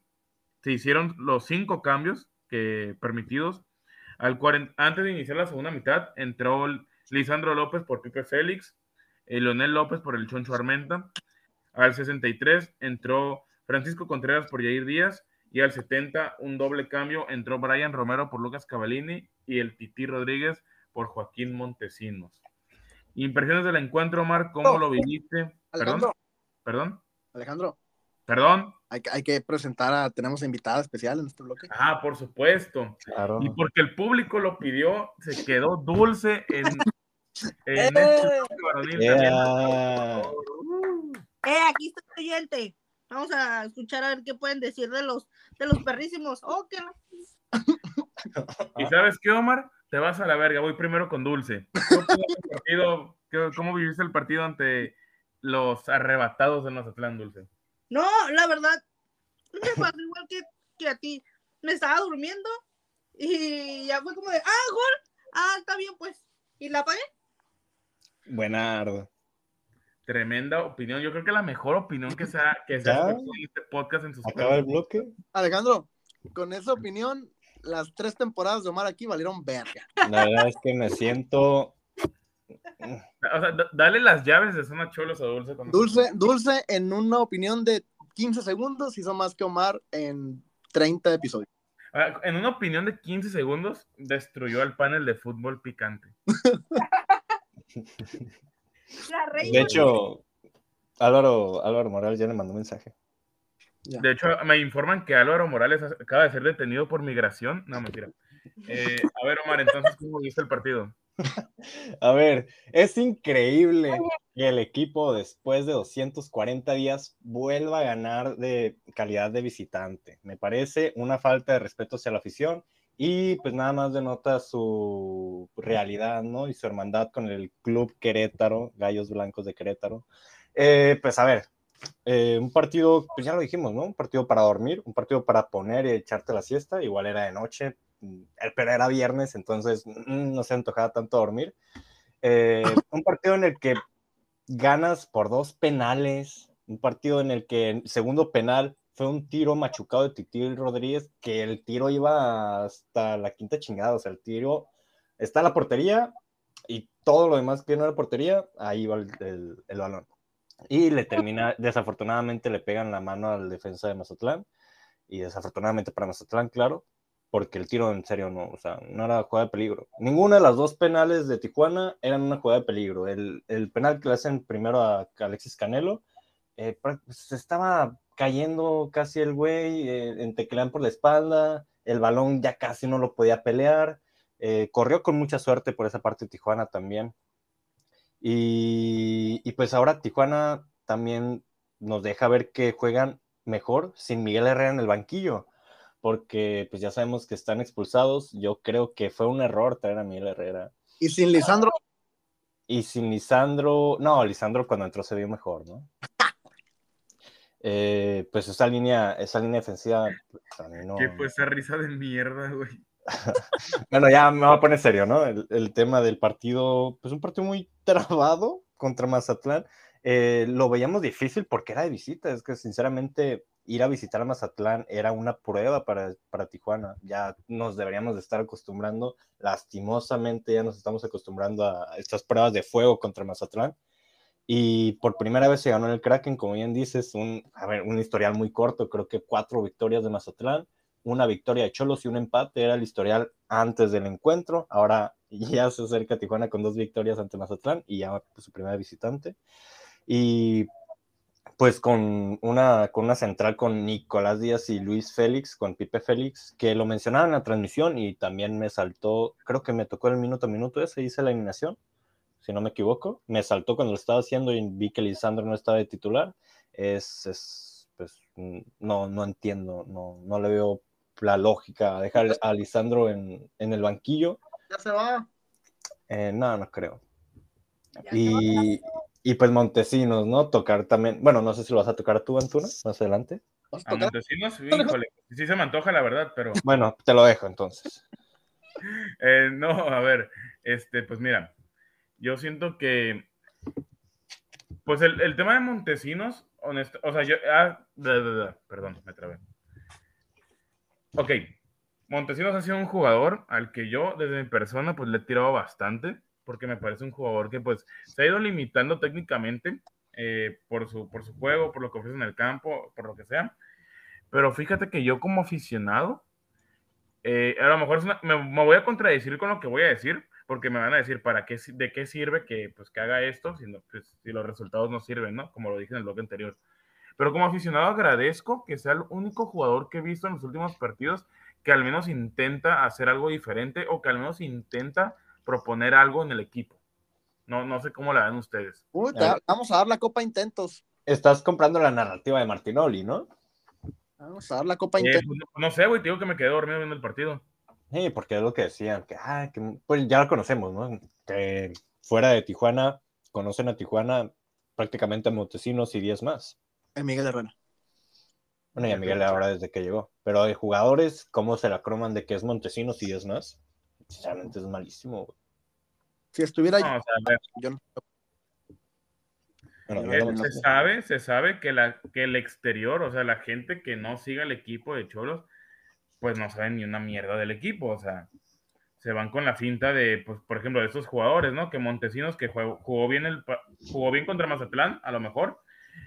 Se hicieron los cinco cambios que, permitidos. Al antes de iniciar la segunda mitad, entró Lisandro López por Pipe Félix, eh, Leonel López por el Choncho Armenta. Al 63 entró Francisco Contreras por Jair Díaz. Y al 70, un doble cambio, entró Brian Romero por Lucas Cavallini y el Titi Rodríguez por Joaquín Montesinos. Impresiones del encuentro, Omar, ¿cómo lo viviste? Perdón. ¿Perdón? Alejandro. Perdón. Hay, hay, que presentar a, tenemos invitada especial en este bloque. Ah, por supuesto. Y porque el público lo pidió, se quedó dulce en, en este eh, eh, aquí está el oyente. Vamos a escuchar a ver qué pueden decir de los, de los perrísimos. Oh, ¿Y sabes qué, Omar? Te vas a la verga, voy primero con Dulce. ¿Cómo viviste el partido ante los arrebatados de Mazatlán, Dulce? No, la verdad, me pasó igual que, que, a ti. Me estaba durmiendo y ya fue como de, ah, gol, ah, está bien, pues. Y la apagué. Buenardo. Tremenda opinión. Yo creo que la mejor opinión que se ha, que se ha en este podcast en sus Acaba el bloque. Alejandro, con esa opinión, las tres temporadas de Omar aquí valieron verga. La verdad es que me siento o sea, dale las llaves de zona cholos a Dulce. Dulce, Dulce, en una opinión de 15 segundos, hizo más que Omar en 30 episodios. Ah, en una opinión de 15 segundos, destruyó al panel de fútbol picante. de hecho, Álvaro, Álvaro Morales ya le mandó un mensaje. De hecho, me informan que Álvaro Morales acaba de ser detenido por migración. No, mentira. Eh, a ver, Omar, entonces, ¿cómo viste el partido? A ver, es increíble que el equipo después de 240 días vuelva a ganar de calidad de visitante. Me parece una falta de respeto hacia la afición y pues nada más denota su realidad, ¿no? Y su hermandad con el club Querétaro, Gallos Blancos de Querétaro. Eh, pues a ver, eh, un partido, pues ya lo dijimos, ¿no? Un partido para dormir, un partido para poner y echarte la siesta, igual era de noche, pero era viernes, entonces mm, no se antojaba tanto dormir. Eh, un partido en el que ganas por dos penales, un partido en el que el segundo penal fue un tiro machucado de Titi Rodríguez, que el tiro iba hasta la quinta chingada, o sea, el tiro está en la portería, y todo lo demás que no era portería, ahí va el, el, balón. Y le termina, desafortunadamente le pegan la mano al defensa de Mazatlán, y desafortunadamente para Mazatlán, claro, porque el tiro en serio no, o sea, no era jugada de peligro. Ninguna de las dos penales de Tijuana eran una jugada de peligro. El, penal que le hacen primero a Alexis Canelo, eh, se estaba cayendo casi el güey, eh, en teclean por la espalda, el balón ya casi no lo podía pelear, eh, corrió con mucha suerte por esa parte de Tijuana también. Y, pues ahora Tijuana también nos deja ver que juegan mejor sin Miguel Herrera en el banquillo porque pues ya sabemos que están expulsados. Yo creo que fue un error traer a Miguel Herrera. ¿Y sin Lisandro? Y sin Lisandro, no, Lisandro cuando entró se vio mejor, ¿no? Eh, pues esa línea, esa línea defensiva, pues, ¿Qué fue esa risa de mierda, güey? bueno, ya me voy a poner serio, ¿no? El, el, tema del partido, pues un partido muy trabado contra Mazatlán. Eh, lo veíamos difícil porque era de visita, es que sinceramente ir a visitar a Mazatlán era una prueba para, para Tijuana. Ya nos deberíamos de estar acostumbrando, lastimosamente ya nos estamos acostumbrando a estas pruebas de fuego contra Mazatlán. Y por primera vez se ganó en el Kraken, como bien dices, un, a ver, un historial muy corto, creo que cuatro victorias de Mazatlán, una victoria de Cholos y un empate, era el historial antes del encuentro, ahora ya se acerca Tijuana con dos victorias ante Mazatlán y ya su primera visitante. Y pues con una, con una central con Nicolás Díaz y Luis Félix, con Pipe Félix, que lo mencionaba en la transmisión y también me saltó, creo que me tocó el minuto a minuto ese, hice la eliminación, si no me equivoco, me saltó cuando lo estaba haciendo y vi que Lisandro no estaba de titular, es, es pues no, no entiendo, no, no le veo la lógica dejar a Lisandro en, en el banquillo. Ya se va. Eh, no, no creo. y, y pues Montesinos, ¿no? Tocar también. Bueno, no sé si lo vas a tocar tú, Antuna, más adelante. A Montesinos, híjole, sí se me antoja la verdad, pero. Bueno, te lo dejo entonces. eh, no, a ver, este, pues mira, yo siento que. Pues el, el tema de Montesinos, honesto, o sea, yo. Ah, da, da, da, perdón, me trabé. Ok, Montesinos ha sido un jugador al que yo, desde mi persona, pues le he tirado bastante porque me parece un jugador que pues se ha ido limitando técnicamente eh, por, su, por su juego, por lo que ofrece en el campo, por lo que sea. Pero fíjate que yo como aficionado, eh, a lo mejor me, voy a contradecir con lo que voy a decir, porque me van a decir, ¿para qué, de qué sirve que, pues, que haga esto si, pues, si los resultados no sirven, ¿no? Como lo dije en el blog anterior. Pero como aficionado agradezco que sea el único jugador que he visto en los últimos partidos que al menos intenta hacer algo diferente o que al menos intenta proponer algo en el equipo. No, no sé cómo la ven ustedes. vamos a dar la copa intentos. Estás comprando la narrativa de Martinoli, ¿no? Vamos a dar la copa eh, intentos. Pues, no, sé, güey, te digo que me quedé dormido viendo el partido. Sí, porque es lo que decían, que, ah, que pues ya lo conocemos, ¿no? Que fuera de Tijuana, conocen a Tijuana prácticamente a Montesinos y 10 más. A Miguel Herrera. Bueno, y a Miguel ahora desde que llegó. Pero de jugadores, ¿cómo se la croman de que es Montesinos y 10 más? Sinceramente es malísimo, Si estuviera yo no, se sabe, se sabe que, la, que el exterior, o sea, la gente que no siga el equipo de Cholos, pues no saben ni una mierda del equipo, o sea, se van con la finta de, pues, por ejemplo, de estos jugadores, ¿no? Que Montesinos, que jugó, bien el, jugó bien contra Mazatlán, a lo mejor,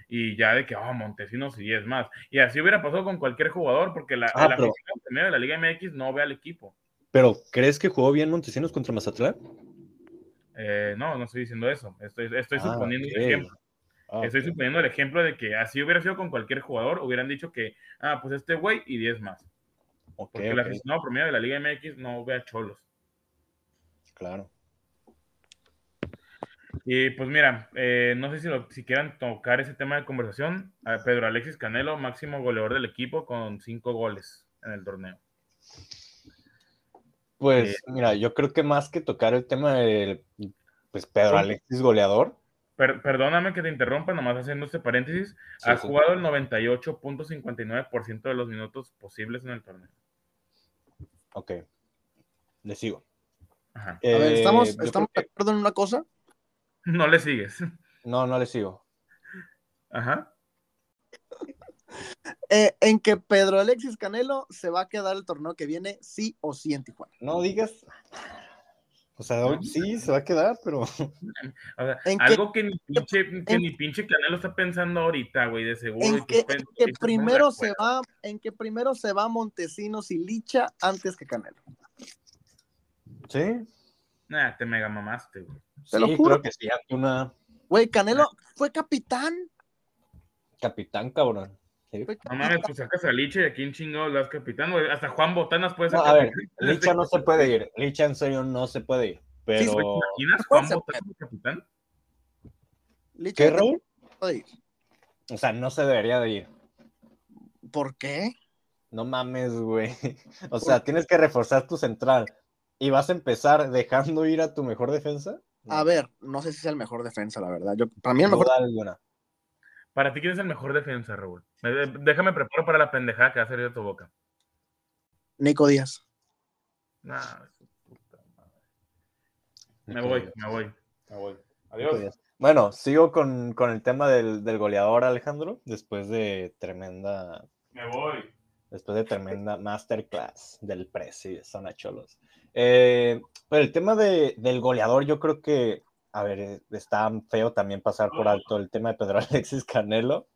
y ya de que, oh, Montesinos y es más. Y así hubiera pasado con cualquier jugador, porque la, ah, la de la Liga MX no ve al equipo. Pero, ¿crees que jugó bien Montesinos contra Mazatlán? Eh, no, no estoy diciendo eso. Estoy, estoy ah, suponiendo un ejemplo. Ah, estoy suponiendo el ejemplo de que así hubiera sido con cualquier jugador, hubieran dicho que, ah, pues este güey y 10 más. Porque el aficionado promedio de la Liga MX no ve a cholos. Claro. Y pues mira, eh, no sé si, si quieran tocar ese tema de conversación. Pedro Alexis Canelo, máximo goleador del equipo con 5 goles en el torneo. Pues eh, mira, yo creo que más que tocar el tema de pues, Pedro Alexis goleador. perdóname que te interrumpa, nomás haciendo este paréntesis. ha jugado el 98.59% de los minutos posibles en el torneo. Ok, le sigo. A ver, ¿estamos, eh, ¿estamos de acuerdo en una cosa? No le sigues. No, no le sigo. Ajá. Eh, en que Pedro Alexis Canelo se va a quedar el torneo que viene sí o sí en Tijuana. No digas. O sea, sí, se va a quedar, pero. O sea, ¿En qué- algo que, ni pinche, que en- ni pinche Canelo está pensando ahorita, güey, de seguro. En y que, en que primero se va, en que primero se va Montesinos y Licha antes que Canelo. Sí, Nah, te mega mamaste, güey. Te lo sí, juro. creo que sí. Antuna, Güey, Canelo fue capitán. capitán, cabrón. Sí. Fue No mames, pues sacas a Liche y aquí en chingado las capitán, güey. Hasta Juan Botanas puede ser No, a ver, capitán. Licha no se puede ir. Licha en serio no se puede ir. Pero. ¿Te imaginas Juan. Botanas como capitán? Licha ¿Qué, no Raúl? puede ir. O sea, no se debería de ir. ¿Por qué? No mames, güey. O sea, tienes que reforzar tu central. ¿Y vas a empezar dejando ir a tu mejor defensa? A ver, no sé si es el mejor defensa, la verdad. Yo, para mí el mejor Duda alguna. Para ti, ¿quién es el mejor defensa, Raúl? Déjame preparo para la pendejada que va a salir de tu boca. Nico Díaz. Nah, su puta madre. Me voy, me voy, me voy. Adiós. Bueno, sigo con, con el tema del, del goleador Alejandro, después de tremenda, Me voy. después de tremenda masterclass del Prezi de Zona Cholos. Eh, pero el tema de, del goleador, yo creo que, a ver, eh, está feo también pasar por alto el tema de Pedro Alexis Canelo.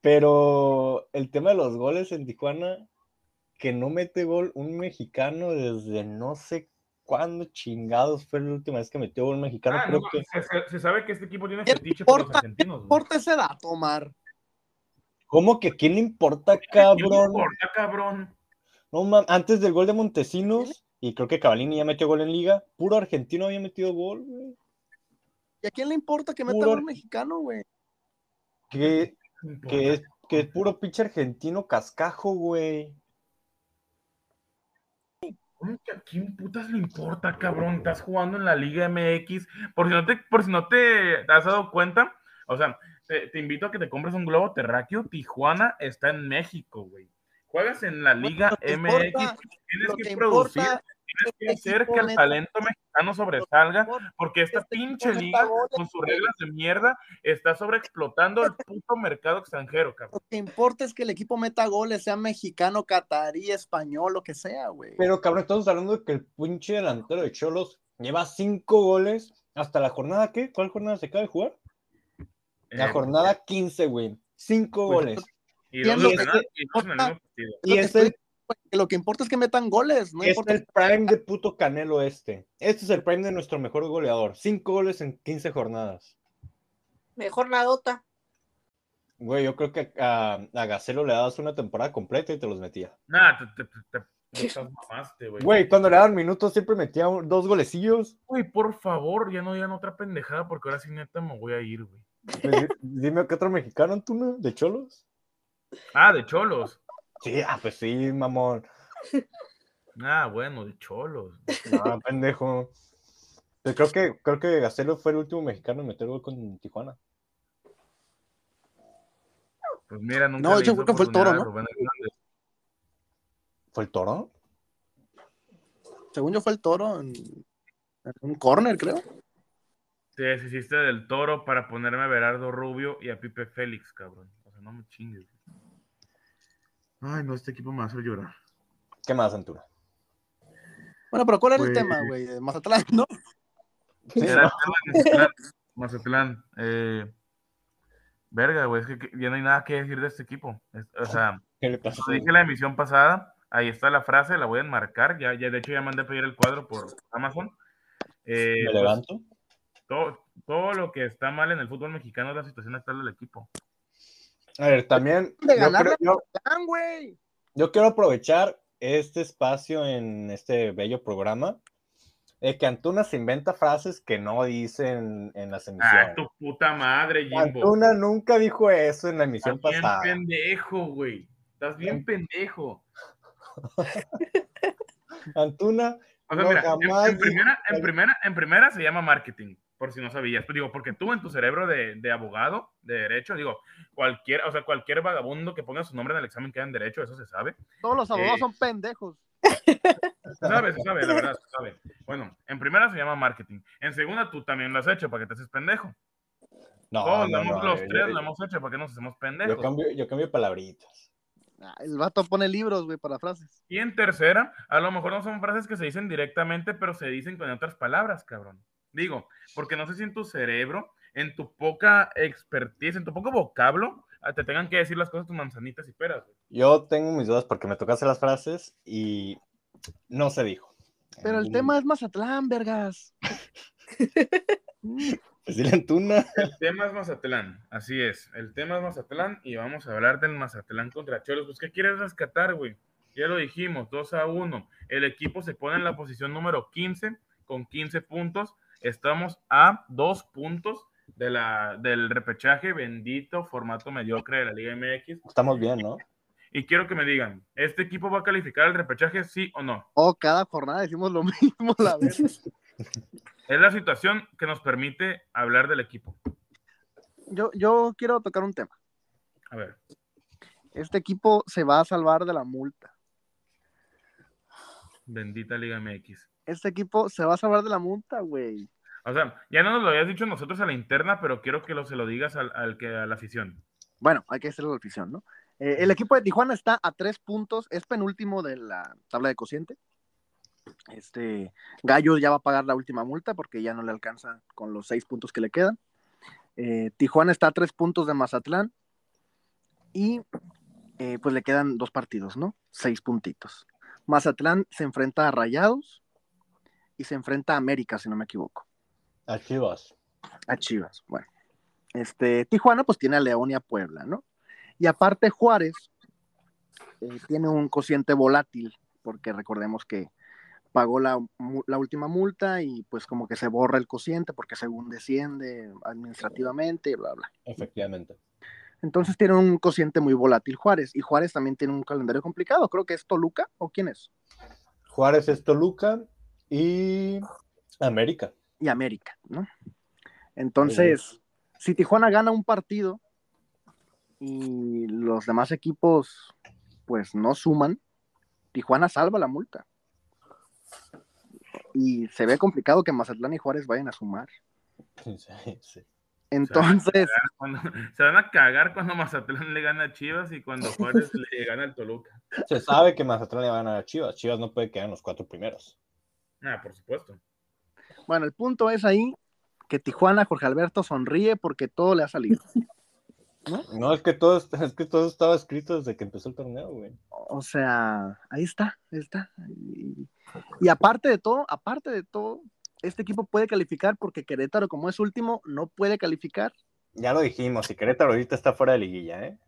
Pero el tema de los goles en Tijuana, que no mete gol un mexicano desde no sé cuándo chingados fue la última vez que metió gol un mexicano. Ah, creo no, que, se, sabe que este equipo tiene ¿Qué fetiche por los argentinos. importa ese dato, Omar? ¿Cómo que a quién le importa, ¿Qué le cabrón? importa, cabrón? No mam- antes del gol de Montesinos, y creo que Cavallini ya metió gol en liga, puro argentino había metido gol, güey. ¿Y a quién le importa que meta gol mexicano, güey? Que, que, es, que es puro pinche argentino cascajo, güey. ¿Cómo que a quién putas le importa, cabrón? Estás jugando en la Liga MX. Por si no te, por si no te has dado cuenta, o sea, te, te invito a que te compres un globo terráqueo. Tijuana está en México, güey. Juegas en la Liga MX, importa- tienes que, que producir, tienes que hacer que el talento mexicano sobresalga, porque esta este pinche liga, con sus reglas de mierda, está sobreexplotando el puto mercado extranjero, cabrón. Lo que importa es que el equipo meta goles, sea mexicano, catarí, español, lo que sea, güey. Pero cabrón, estamos hablando de que el pinche delantero de Cholos lleva cinco goles hasta la jornada, ¿qué? ¿Cuál jornada se acaba de jugar? La Eh, jornada 15, güey. Cinco Pues, goles. Y dos, en y dos en el mismo partido. Y es el, Que Lo que importa es que metan goles, no es importa. el prime de puto Canelo este. Este es el prime de nuestro mejor goleador. Cinco goles en 15 jornadas. Mejor nadota. Güey, yo creo que a, a Gacelo le dabas una temporada completa y te los metía. Nah, te, te, te, te estás mamaste, güey. Güey, cuando le daban minutos siempre metía un- dos golecillos. Güey, por favor, ya no digan otra pendejada porque ahora sí neta me voy a ir, güey. Pues, di- dime qué otro mexicano, Antuna, de Cholos. Ah, de cholos. Sí, ah, pues sí, mamón. Ah, bueno, de cholos. No, pendejo. Pues creo que, creo que Gacelo fue el último mexicano en meter gol con Tijuana. Pues mira, nunca No, yo creo que fue el Toro, ¿no? ¿Fue el toro? Según yo fue el toro en, en un corner, creo. Te deshiciste del toro para ponerme a Berardo Rubio y a Pipe Félix, cabrón. O sea, no me chingues. Ay, no, este equipo me va a hacer llorar. ¿Qué más, Antuna? Bueno, pero ¿cuál era el Pues- tema, güey? De Mazatlán, ¿no? Sí, Era ¿no? el tema de Mazatlán. Mazatlán. Eh, verga, güey, es que ya no hay nada que decir de este equipo. Es- o sea, ¿Qué le pasó? Lo dije en la emisión pasada, ahí está la frase, la voy a enmarcar, ya, ya de hecho ya mandé a pedir el cuadro por Amazon. Eh, Me pues, levanto. todo, todo lo que está mal en el fútbol mexicano es la situación actual del equipo. A ver, también De yo, creo- yo- Mazatlán, güey. yo quiero aprovechar este espacio en este bello programa de que Antuna se inventa frases que no dicen en las Ah, emisiones. tu puta madre, Jimbo. Antuna nunca dijo eso en la emisión Estás bien pasada. pendejo, güey. Estás bien pendejo. Antuna, O sea, No, mira, en- jamás en, primera, en, primera, en primera se llama marketing, por si no sabías. Pues digo, porque tú en tu cerebro de, de abogado, de derecho, digo, cualquier, o sea, cualquier vagabundo que ponga su nombre en el examen queda en derecho, eso se sabe. Todos los abogados Eh. son pendejos. Se sabe, se sabe, la verdad, se sabe. Bueno, en primera se llama marketing. En segunda, tú también lo has hecho para que te haces pendejo. no, Todos no, lo hemos- no, los yo- tres yo- lo hemos hecho para que nos hacemos yo pendejos. cambio, yo cambio palabritas. Ah, El vato pone libros, güey, para frases. Y en tercera, a lo mejor no son frases que se dicen directamente, pero se dicen con otras palabras, cabrón. Digo, porque no sé si en tu cerebro, en tu poca expertise, en tu poco vocablo, ah, te tengan que decir las cosas tus manzanitas y peras. güey. Yo tengo mis dudas porque me tocaste las frases y no se dijo. Pero el Y- tema es Mazatlán, vergas. Mm, Pues dile Antuna. El tema es Mazatlán, así es. El tema es Mazatlán y vamos a hablar del Mazatlán contra Cholos. Pues, ¿qué quieres rescatar, güey? Ya lo dijimos, 2 a 1. El equipo se pone en la posición número 15 con 15 puntos. Estamos a dos puntos de la, del repechaje, bendito formato mediocre de la Liga MX. Estamos bien, ¿no? Y quiero que me digan, ¿este equipo va a calificar al repechaje, sí o no? Oh, cada jornada decimos lo mismo, la verdad. Es la situación que nos permite hablar del equipo. Yo, yo quiero tocar un tema. A ver, Este equipo se va a salvar de la multa. bendita Liga MX. Este equipo se va a salvar de la multa, güey. O sea, ya no nos lo habías dicho nosotros a la interna, pero quiero que lo, se lo digas al, al que, a la afición. Bueno, hay que hacerlo la afición, ¿no? Eh, el equipo de Tijuana está a tres puntos, es penúltimo de la tabla de cociente. Este Gallo ya va a pagar la última multa porque ya no le alcanza con los seis puntos que le quedan. Eh, Tijuana está a tres puntos de Mazatlán y eh, pues le quedan dos partidos, ¿no? Seis puntitos. Mazatlán se enfrenta a Rayados y se enfrenta a América, si no me equivoco. A Chivas. A Chivas, bueno. Este, Tijuana pues tiene a León y a Puebla, ¿no? Y aparte Juárez eh, tiene un cociente volátil, porque recordemos que pagó la, la última multa y pues como que se borra el cociente porque según desciende administrativamente, bla, bla. Efectivamente. Entonces tiene un cociente muy volátil Juárez y Juárez también tiene un calendario complicado, creo que es Toluca o quién es, Juárez es Toluca y América. y América, ¿no? Entonces, si Tijuana gana un partido y los demás equipos pues no suman, Tijuana salva la multa. Y se ve complicado que Mazatlán y Juárez vayan a sumar. Sí, sí. Entonces, Cuando- se van a cagar cuando Mazatlán le gana a Chivas y cuando Juárez le gana al Toluca. Se sabe que Mazatlán le va a ganar a Chivas. Chivas no puede quedar en los cuatro primeros. Ah, por supuesto. bueno, el punto es ahí que Tijuana, Jorge Alberto sonríe porque todo le ha salido. No, es que todo, es que todo estaba escrito desde que empezó el torneo, güey. O sea, ahí está, ahí está. Y, y aparte de todo, aparte de todo, este equipo puede calificar porque Querétaro, como es último, no puede calificar. Ya lo dijimos, y Querétaro ahorita está fuera de liguilla, ¿eh?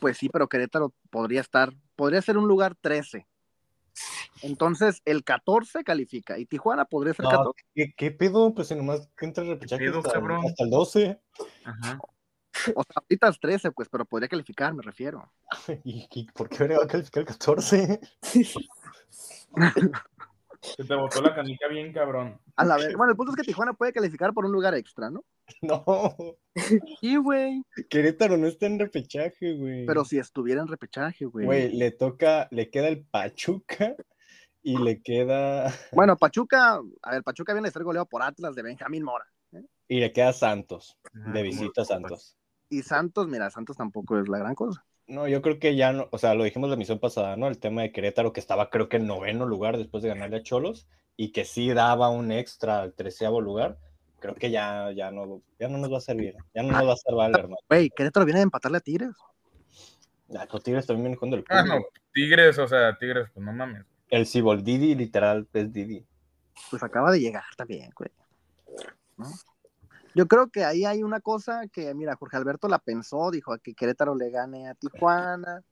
Pues sí, pero Querétaro podría estar, podría ser un lugar 13. Entonces, el 14 califica y Tijuana podría ser No, 14. ¿qué, qué pedo? Pues si nomás que entra el repechaje ¿Qué pedo, hasta, cabrón? hasta el 12. Ajá. O sea, ahorita es 13, pues, pero podría calificar, me refiero. ¿Y, y por qué va a calificar el 14? Se te botó la canica bien, cabrón. A la vez. Bueno, el punto es que Tijuana puede calificar por un lugar extra, ¿no? No, Sí, güey. Querétaro no está en repechaje, güey. Pero si estuviera en repechaje, güey. Güey, le toca, le queda el Pachuca y le queda, Bueno, Pachuca, a ver, Pachuca viene a ser goleado por Atlas de Benjamín Mora. y le queda Santos, Ajá, de visita a Santos. Y Santos, mira, Santos tampoco es la gran cosa. No, yo creo que ya no, o sea, lo dijimos la emisión pasada, ¿no? El tema de Querétaro, que estaba creo que en noveno lugar después de ganarle a Cholos, y que sí daba un extra al treceavo lugar, creo que ya, ya no, ya no nos va a servir, ya no nos va a salvar, hermano. Güey, Querétaro viene a empatarle a Tigres. Ah, los Tigres también vienen jugando el Ah, culo. no, Tigres, o sea, Tigres, pues no mames. El Cibol Didi, literal, es Didi. Pues acaba de llegar también, güey. ¿No? Yo creo que ahí hay una cosa que, mira, Jorge Alberto la pensó, dijo que Querétaro le gane a Tijuana,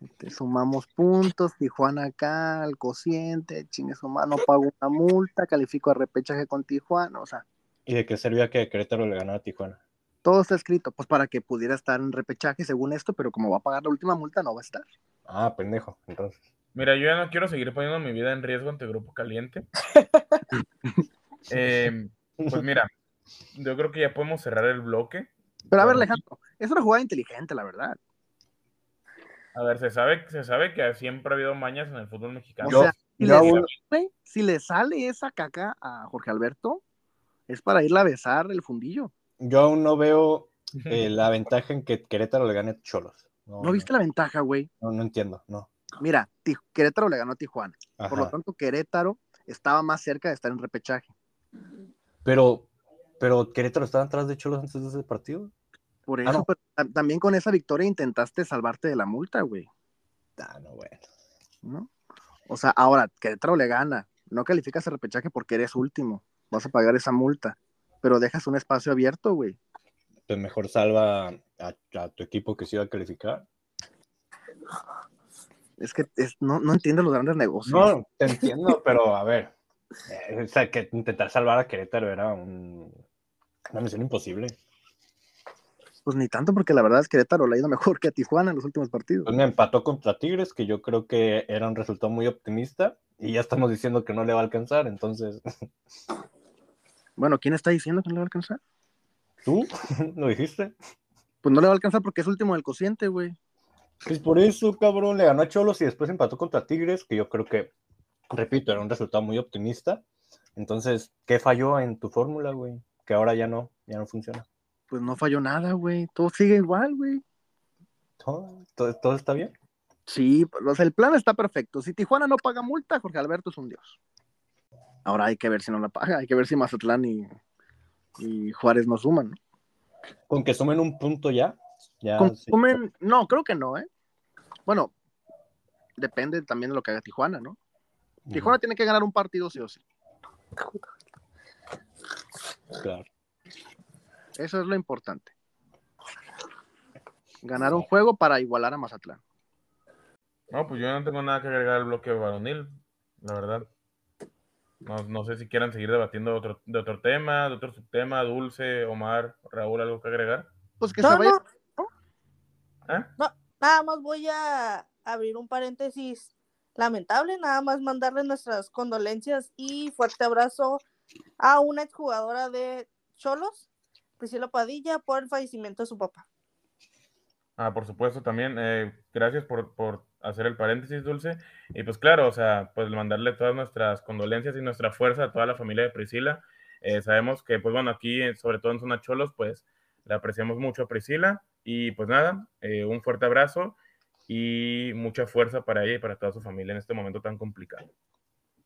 este, sumamos puntos, Tijuana acá, al cociente, chingue su mano, pago una multa, califico a repechaje con Tijuana, o sea, ¿Y de qué servía que Querétaro le ganara a Tijuana? todo está escrito, pues para que pudiera estar en repechaje según esto, pero como va a pagar la última multa, no va a estar. Ah, pendejo, entonces. Mira, yo ya no quiero seguir poniendo mi vida en riesgo ante Grupo Caliente. Eh, pues mira, yo creo que ya podemos cerrar el bloque. Pero a ver. Alejandro, es una jugada inteligente, la verdad. A ver, se sabe, se sabe que siempre ha habido mañas en el fútbol mexicano. O sea, si yo le, sale, güey, si le sale esa caca a Jorge Alberto, es para irle a besar el fundillo. Yo aún no veo eh, la ventaja en que Querétaro le gane a Cholos. ¿No viste la ventaja, güey? No, no entiendo, no. Mira, Querétaro le ganó a Tijuana. Por lo tanto, Querétaro estaba más cerca de estar en repechaje. Pero, pero Querétaro estaba atrás de Cholos antes de ese partido. Por Ah, eso, no. pero ta- también con esa victoria intentaste salvarte de la multa, güey. Ah, no, bueno. ¿no? O sea, ahora Querétaro le gana, no calificas el repechaje porque eres último, vas a pagar esa multa, pero dejas un espacio abierto, güey. Pues mejor salva a, a tu equipo que se iba a calificar. Es que es- no, no entiendo los grandes negocios. No, te entiendo, pero a ver. eh, o sea, que intentar salvar a Querétaro era un- una misión imposible. Pues ni tanto porque la verdad es que Querétaro le ha ido mejor que a Tijuana en los últimos partidos. Pues me empató contra Tigres, que yo creo que era un resultado muy optimista, y ya estamos diciendo que no le va a alcanzar, entonces, Bueno, ¿quién está diciendo que no le va a alcanzar? ¿tú lo dijiste? Pues no le va a alcanzar porque es último del cociente, güey. Pues por eso, cabrón, le ganó a Cholos y después empató contra Tigres, que yo creo que, repito, era un resultado muy optimista. Entonces, ¿qué falló en tu fórmula, güey? Que ahora ya no, ya no funciona. Pues no falló nada, güey. Todo sigue igual, güey. ¿Todo, todo, todo está bien? Sí, o sea, el plan está perfecto. Si Tijuana no paga multa, Jorge Alberto es un dios. Ahora hay que ver si no la paga, hay que ver si Mazatlán y, y Juárez no suman. ¿no? Con que sumen un punto ya. Ya sí. Consumen, no, creo que no, ¿eh? Bueno, depende también de lo que haga Tijuana, ¿no? Tijuana tiene que ganar un partido sí o sí. Claro. Eso es lo importante. Ganar un juego para igualar a Mazatlán. No, pues yo no tengo nada que agregar al bloque varonil, la verdad. No, no sé si quieran seguir debatiendo de otro, de otro tema, de otro subtema, Dulce, Omar, Raúl, algo que agregar. Pues que No, se vaya. no, ¿Eh? nada más voy a abrir un paréntesis lamentable, nada más mandarle nuestras condolencias y fuerte abrazo a una exjugadora de Cholos, Priscila Padilla, por el fallecimiento de su papá. Ah, por supuesto, también. eh, gracias por, por hacer el paréntesis, Dulce. Y pues claro, o sea, pues mandarle todas nuestras condolencias y nuestra fuerza a toda la familia de Priscila. Eh, sabemos que, pues bueno, aquí, eh, sobre todo en Zona Cholos, pues le apreciamos mucho a Priscila. Y pues nada, eh, un fuerte abrazo y mucha fuerza para ella y para toda su familia en este momento tan complicado.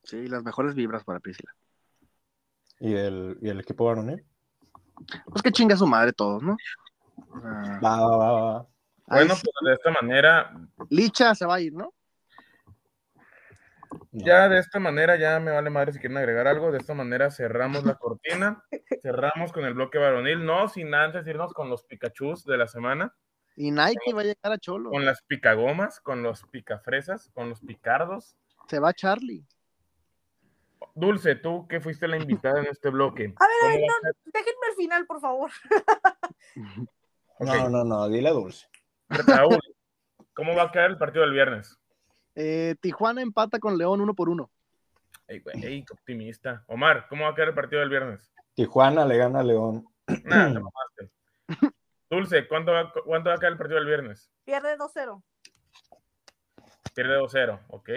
Sí, las mejores vibras para Priscila. ¿Y el, y el equipo varonil? Pues que chinga su madre todos, ¿no? Sea, Va, va, va, va. Bueno, pues de esta manera, Licha se va a ir, ¿no? No. ya de esta manera, ya me vale madre si quieren agregar algo. De esta manera cerramos la cortina, cerramos con el bloque varonil, no sin antes irnos con los Pikachus de la semana. Y Nike va a llegar a Cholo. con las picagomas, con los picafresas, con los picardos. Se va Charlie. Dulce, tú que fuiste la invitada en este bloque. A ver, ¿cómo ay, va no, a déjenme al final, por favor. No, no, no, dile dulce. Raúl, ¿cómo va a quedar el partido del viernes? Eh, Tijuana empata con León uno por uno. Ey, güey, ey, qué optimista. Omar, ¿cómo va a quedar el partido del viernes? Tijuana le gana a León. Dulce, ¿cuánto va, ¿cuánto va a quedar el partido del viernes? Pierde 2-0. Pierde 2-0, ¿ok?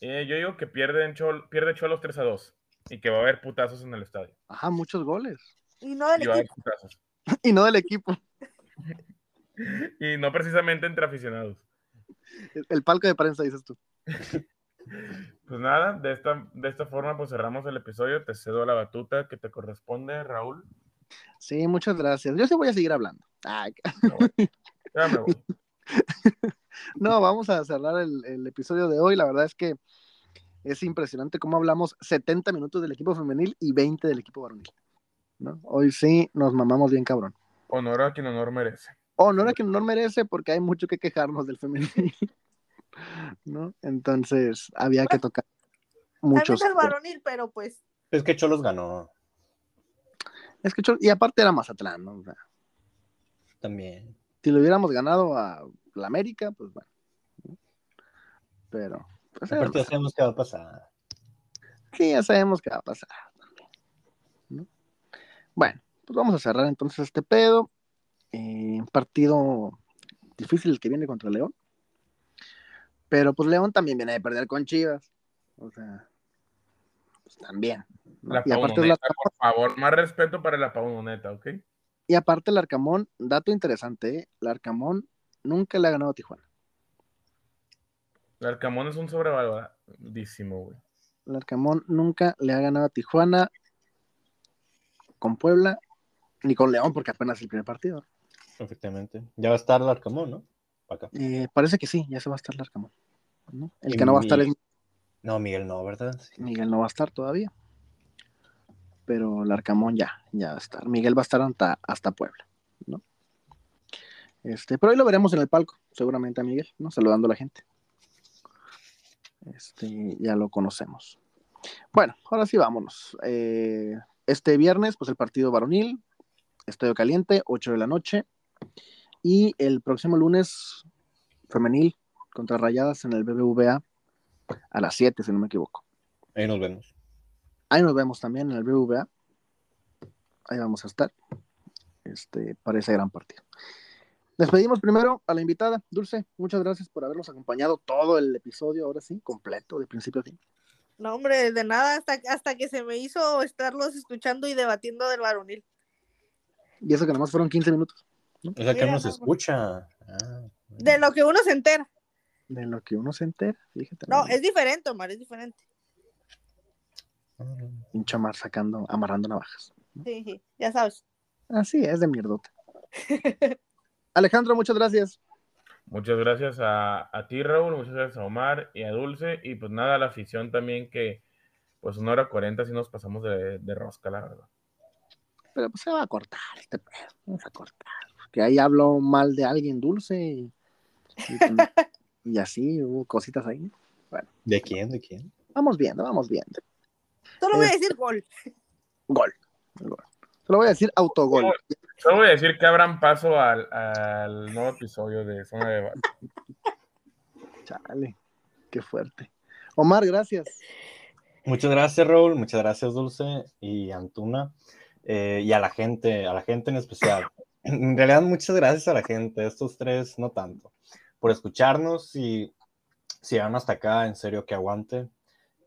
Eh, yo digo que pierde, Chol, pierde Cholos 3-2 y que va a haber putazos en el estadio. Ajá, muchos goles. Y no del Y va a haber equipo. putazos. Y no del equipo. Y no precisamente entre aficionados. El, palco de prensa, dices tú. Pues nada, de esta, de esta forma pues cerramos el episodio. Te cedo la batuta que te corresponde, Raúl. Sí, muchas gracias. Yo sí voy a seguir hablando. Ay, Ya me voy. no, vamos a cerrar el, el episodio de hoy. La verdad es que es impresionante cómo hablamos 70 minutos del equipo femenil y 20 del equipo varonil. ¿no? Hoy sí nos mamamos bien cabrón. Honor a quien honor merece. Oh, no era que no merece porque hay mucho que quejarnos del femenil. ¿No? Entonces había que tocar muchos. También varonil, pero pues Es que Cholos ganó Es que, Chol- y aparte era Mazatlán, ¿no? O sea, también. si le hubiéramos ganado a la América, pues bueno. ¿no? Pero, pues, Aparte ya sabemos qué va a pasar. sí, ya sabemos qué va a pasar. también, ¿no? Bueno, pues vamos a cerrar entonces este pedo. Eh, partido difícil el que viene contra León. Pero pues León también viene de perder con Chivas. O sea, pues también. ¿no? La Y aparte el paunoneta, Arcamón- por favor, más respeto para la paunoneta, ¿ok? Y aparte el Arcamón, dato interesante, ¿eh? el Arcamón nunca le ha ganado a Tijuana. El Arcamón es un sobrevaloradísimo, güey. El Arcamón nunca le ha ganado a Tijuana con Puebla ni con León, porque apenas es el primer partido. Efectivamente. Ya va a estar el Arcamón, ¿no? Acá. Eh, parece que sí, ya se va a estar el Arcamón. ¿no? El Y que no va a estar es No, Miguel no, ¿verdad? Sí. Miguel, no va a estar todavía. Pero el Arcamón ya, ya va a estar. Miguel va a estar hasta, hasta Puebla, ¿no? Este, pero ahí lo veremos en el palco, seguramente a Miguel, ¿no? Saludando a la gente. Este, ya lo conocemos. Bueno, ahora sí vámonos. Eh, este viernes, pues el partido varonil, Estadio Caliente, 8 de la noche. Y el próximo lunes, femenil, contra Rayadas en el BBVA a las 7, si no me equivoco. Ahí nos vemos. Ahí nos vemos también en el BBVA. Ahí vamos a estar. Este, para ese gran partido. Despedimos primero a la invitada, Dulce. Muchas gracias por habernos acompañado todo el episodio, ahora sí, completo, de principio a fin. No, hombre, de nada, hasta, hasta que se me hizo estarlos escuchando y debatiendo del varonil. Y eso que nomás fueron 15 minutos. O sea que no, escucha. Ah, De lo que uno se entera. De lo que uno se entera, fíjate. No, es diferente, Omar, es diferente. Pinche Omar sacando, amarrando navajas. Sí, sí, ya sabes. Así es, de mierdota. Alejandro, muchas gracias. Muchas gracias a, a ti, Raúl, muchas gracias a Omar y a Dulce, y pues nada, a la afición también que pues una hora cuarenta sí nos pasamos de, de rosca, la verdad. Pero pues se va a cortar este pedo. Vamos a cortar. Porque ahí hablo mal de alguien dulce y, y, y así hubo cositas ahí. ¿De quién? ¿De quién? Vamos viendo, vamos viendo. Solo voy a decir gol. Gol. Gol. Se lo voy a decir autogol. Solo voy a decir que abran paso al, al nuevo episodio de Zona de Debate. Chale, qué fuerte. Omar, gracias. Muchas gracias, Raúl. Muchas gracias, Dulce y Antuna. Eh, y a la gente, a la gente en especial. En realidad, muchas gracias a la gente, estos tres no tanto, por escucharnos y si llegaron hasta acá, en serio que aguante.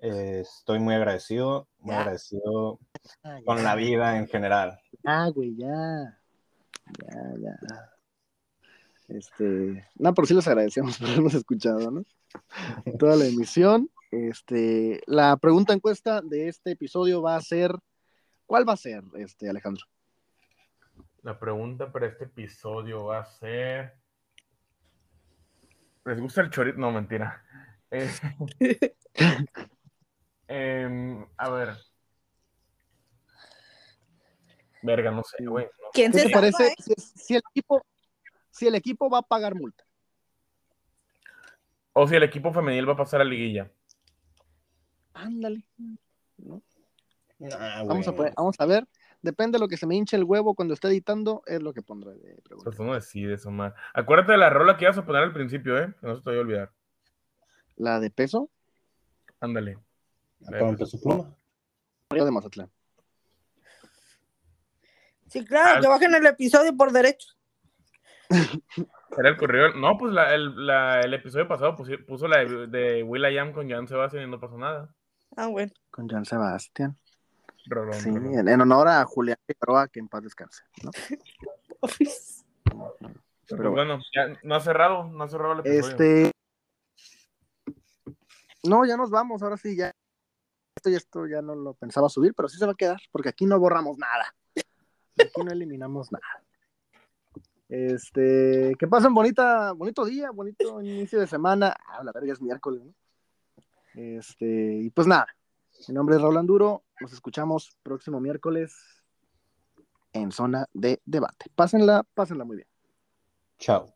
Eh, estoy muy agradecido, muy Ya. agradecido Ah, con la vida en general. Ah, güey, ya. Ya, ya. Este, no, por sí les agradecemos por habernos escuchado, ¿no? Toda la emisión. Este, la pregunta encuesta de este episodio va a ser, ¿cuál va a ser, este, Alejandro? La pregunta para este episodio va a ser. ¿Les gusta el chorizo? No, mentira. Eh, em, a ver. Verga, no sé, güey. no ¿Quién ¿Qué se te salva, parece eh? si, si el equipo, si el equipo va a pagar multa? O si el equipo femenil va a pasar a liguilla. Ándale. ¿no? Ah, Vamos a, poner- vamos a ver. Depende de lo que se me hinche el huevo cuando esté editando, es lo que pondré de pregunta. Pues tú no decides, Omar. Acuérdate de la rola que ibas a poner al principio, ¿eh? Que no se te vaya a olvidar. La de peso, Ándale. Para peso pluma. De Mazatlán. Sí, claro, que bajen el episodio por derecho. Era el correo. No, pues la- el, la- el episodio pasado puso la de, de Will.i.am con Jan Sebastián y no pasó nada. Ah, bueno. Con Jan Sebastián. Rolón, Sí, rolón. en, en honor a Julián Figueroa, que en paz descanse. ¿no? Pues Pero bueno, ya no ha cerrado, no ha cerrado el episodio. Este. No, ya nos vamos, ahora sí, ya. Esto y esto ya no lo pensaba subir, pero sí se va a quedar, porque aquí no borramos nada. Aquí no eliminamos nada. Este, que pasen bonita, bonito día, bonito inicio de semana. Ah, la verga es miércoles, ¿no? Este, y pues nada. Mi nombre es Roland Duro. Nos escuchamos próximo miércoles en zona de debate. Pásenla, pásenla muy bien. Chao.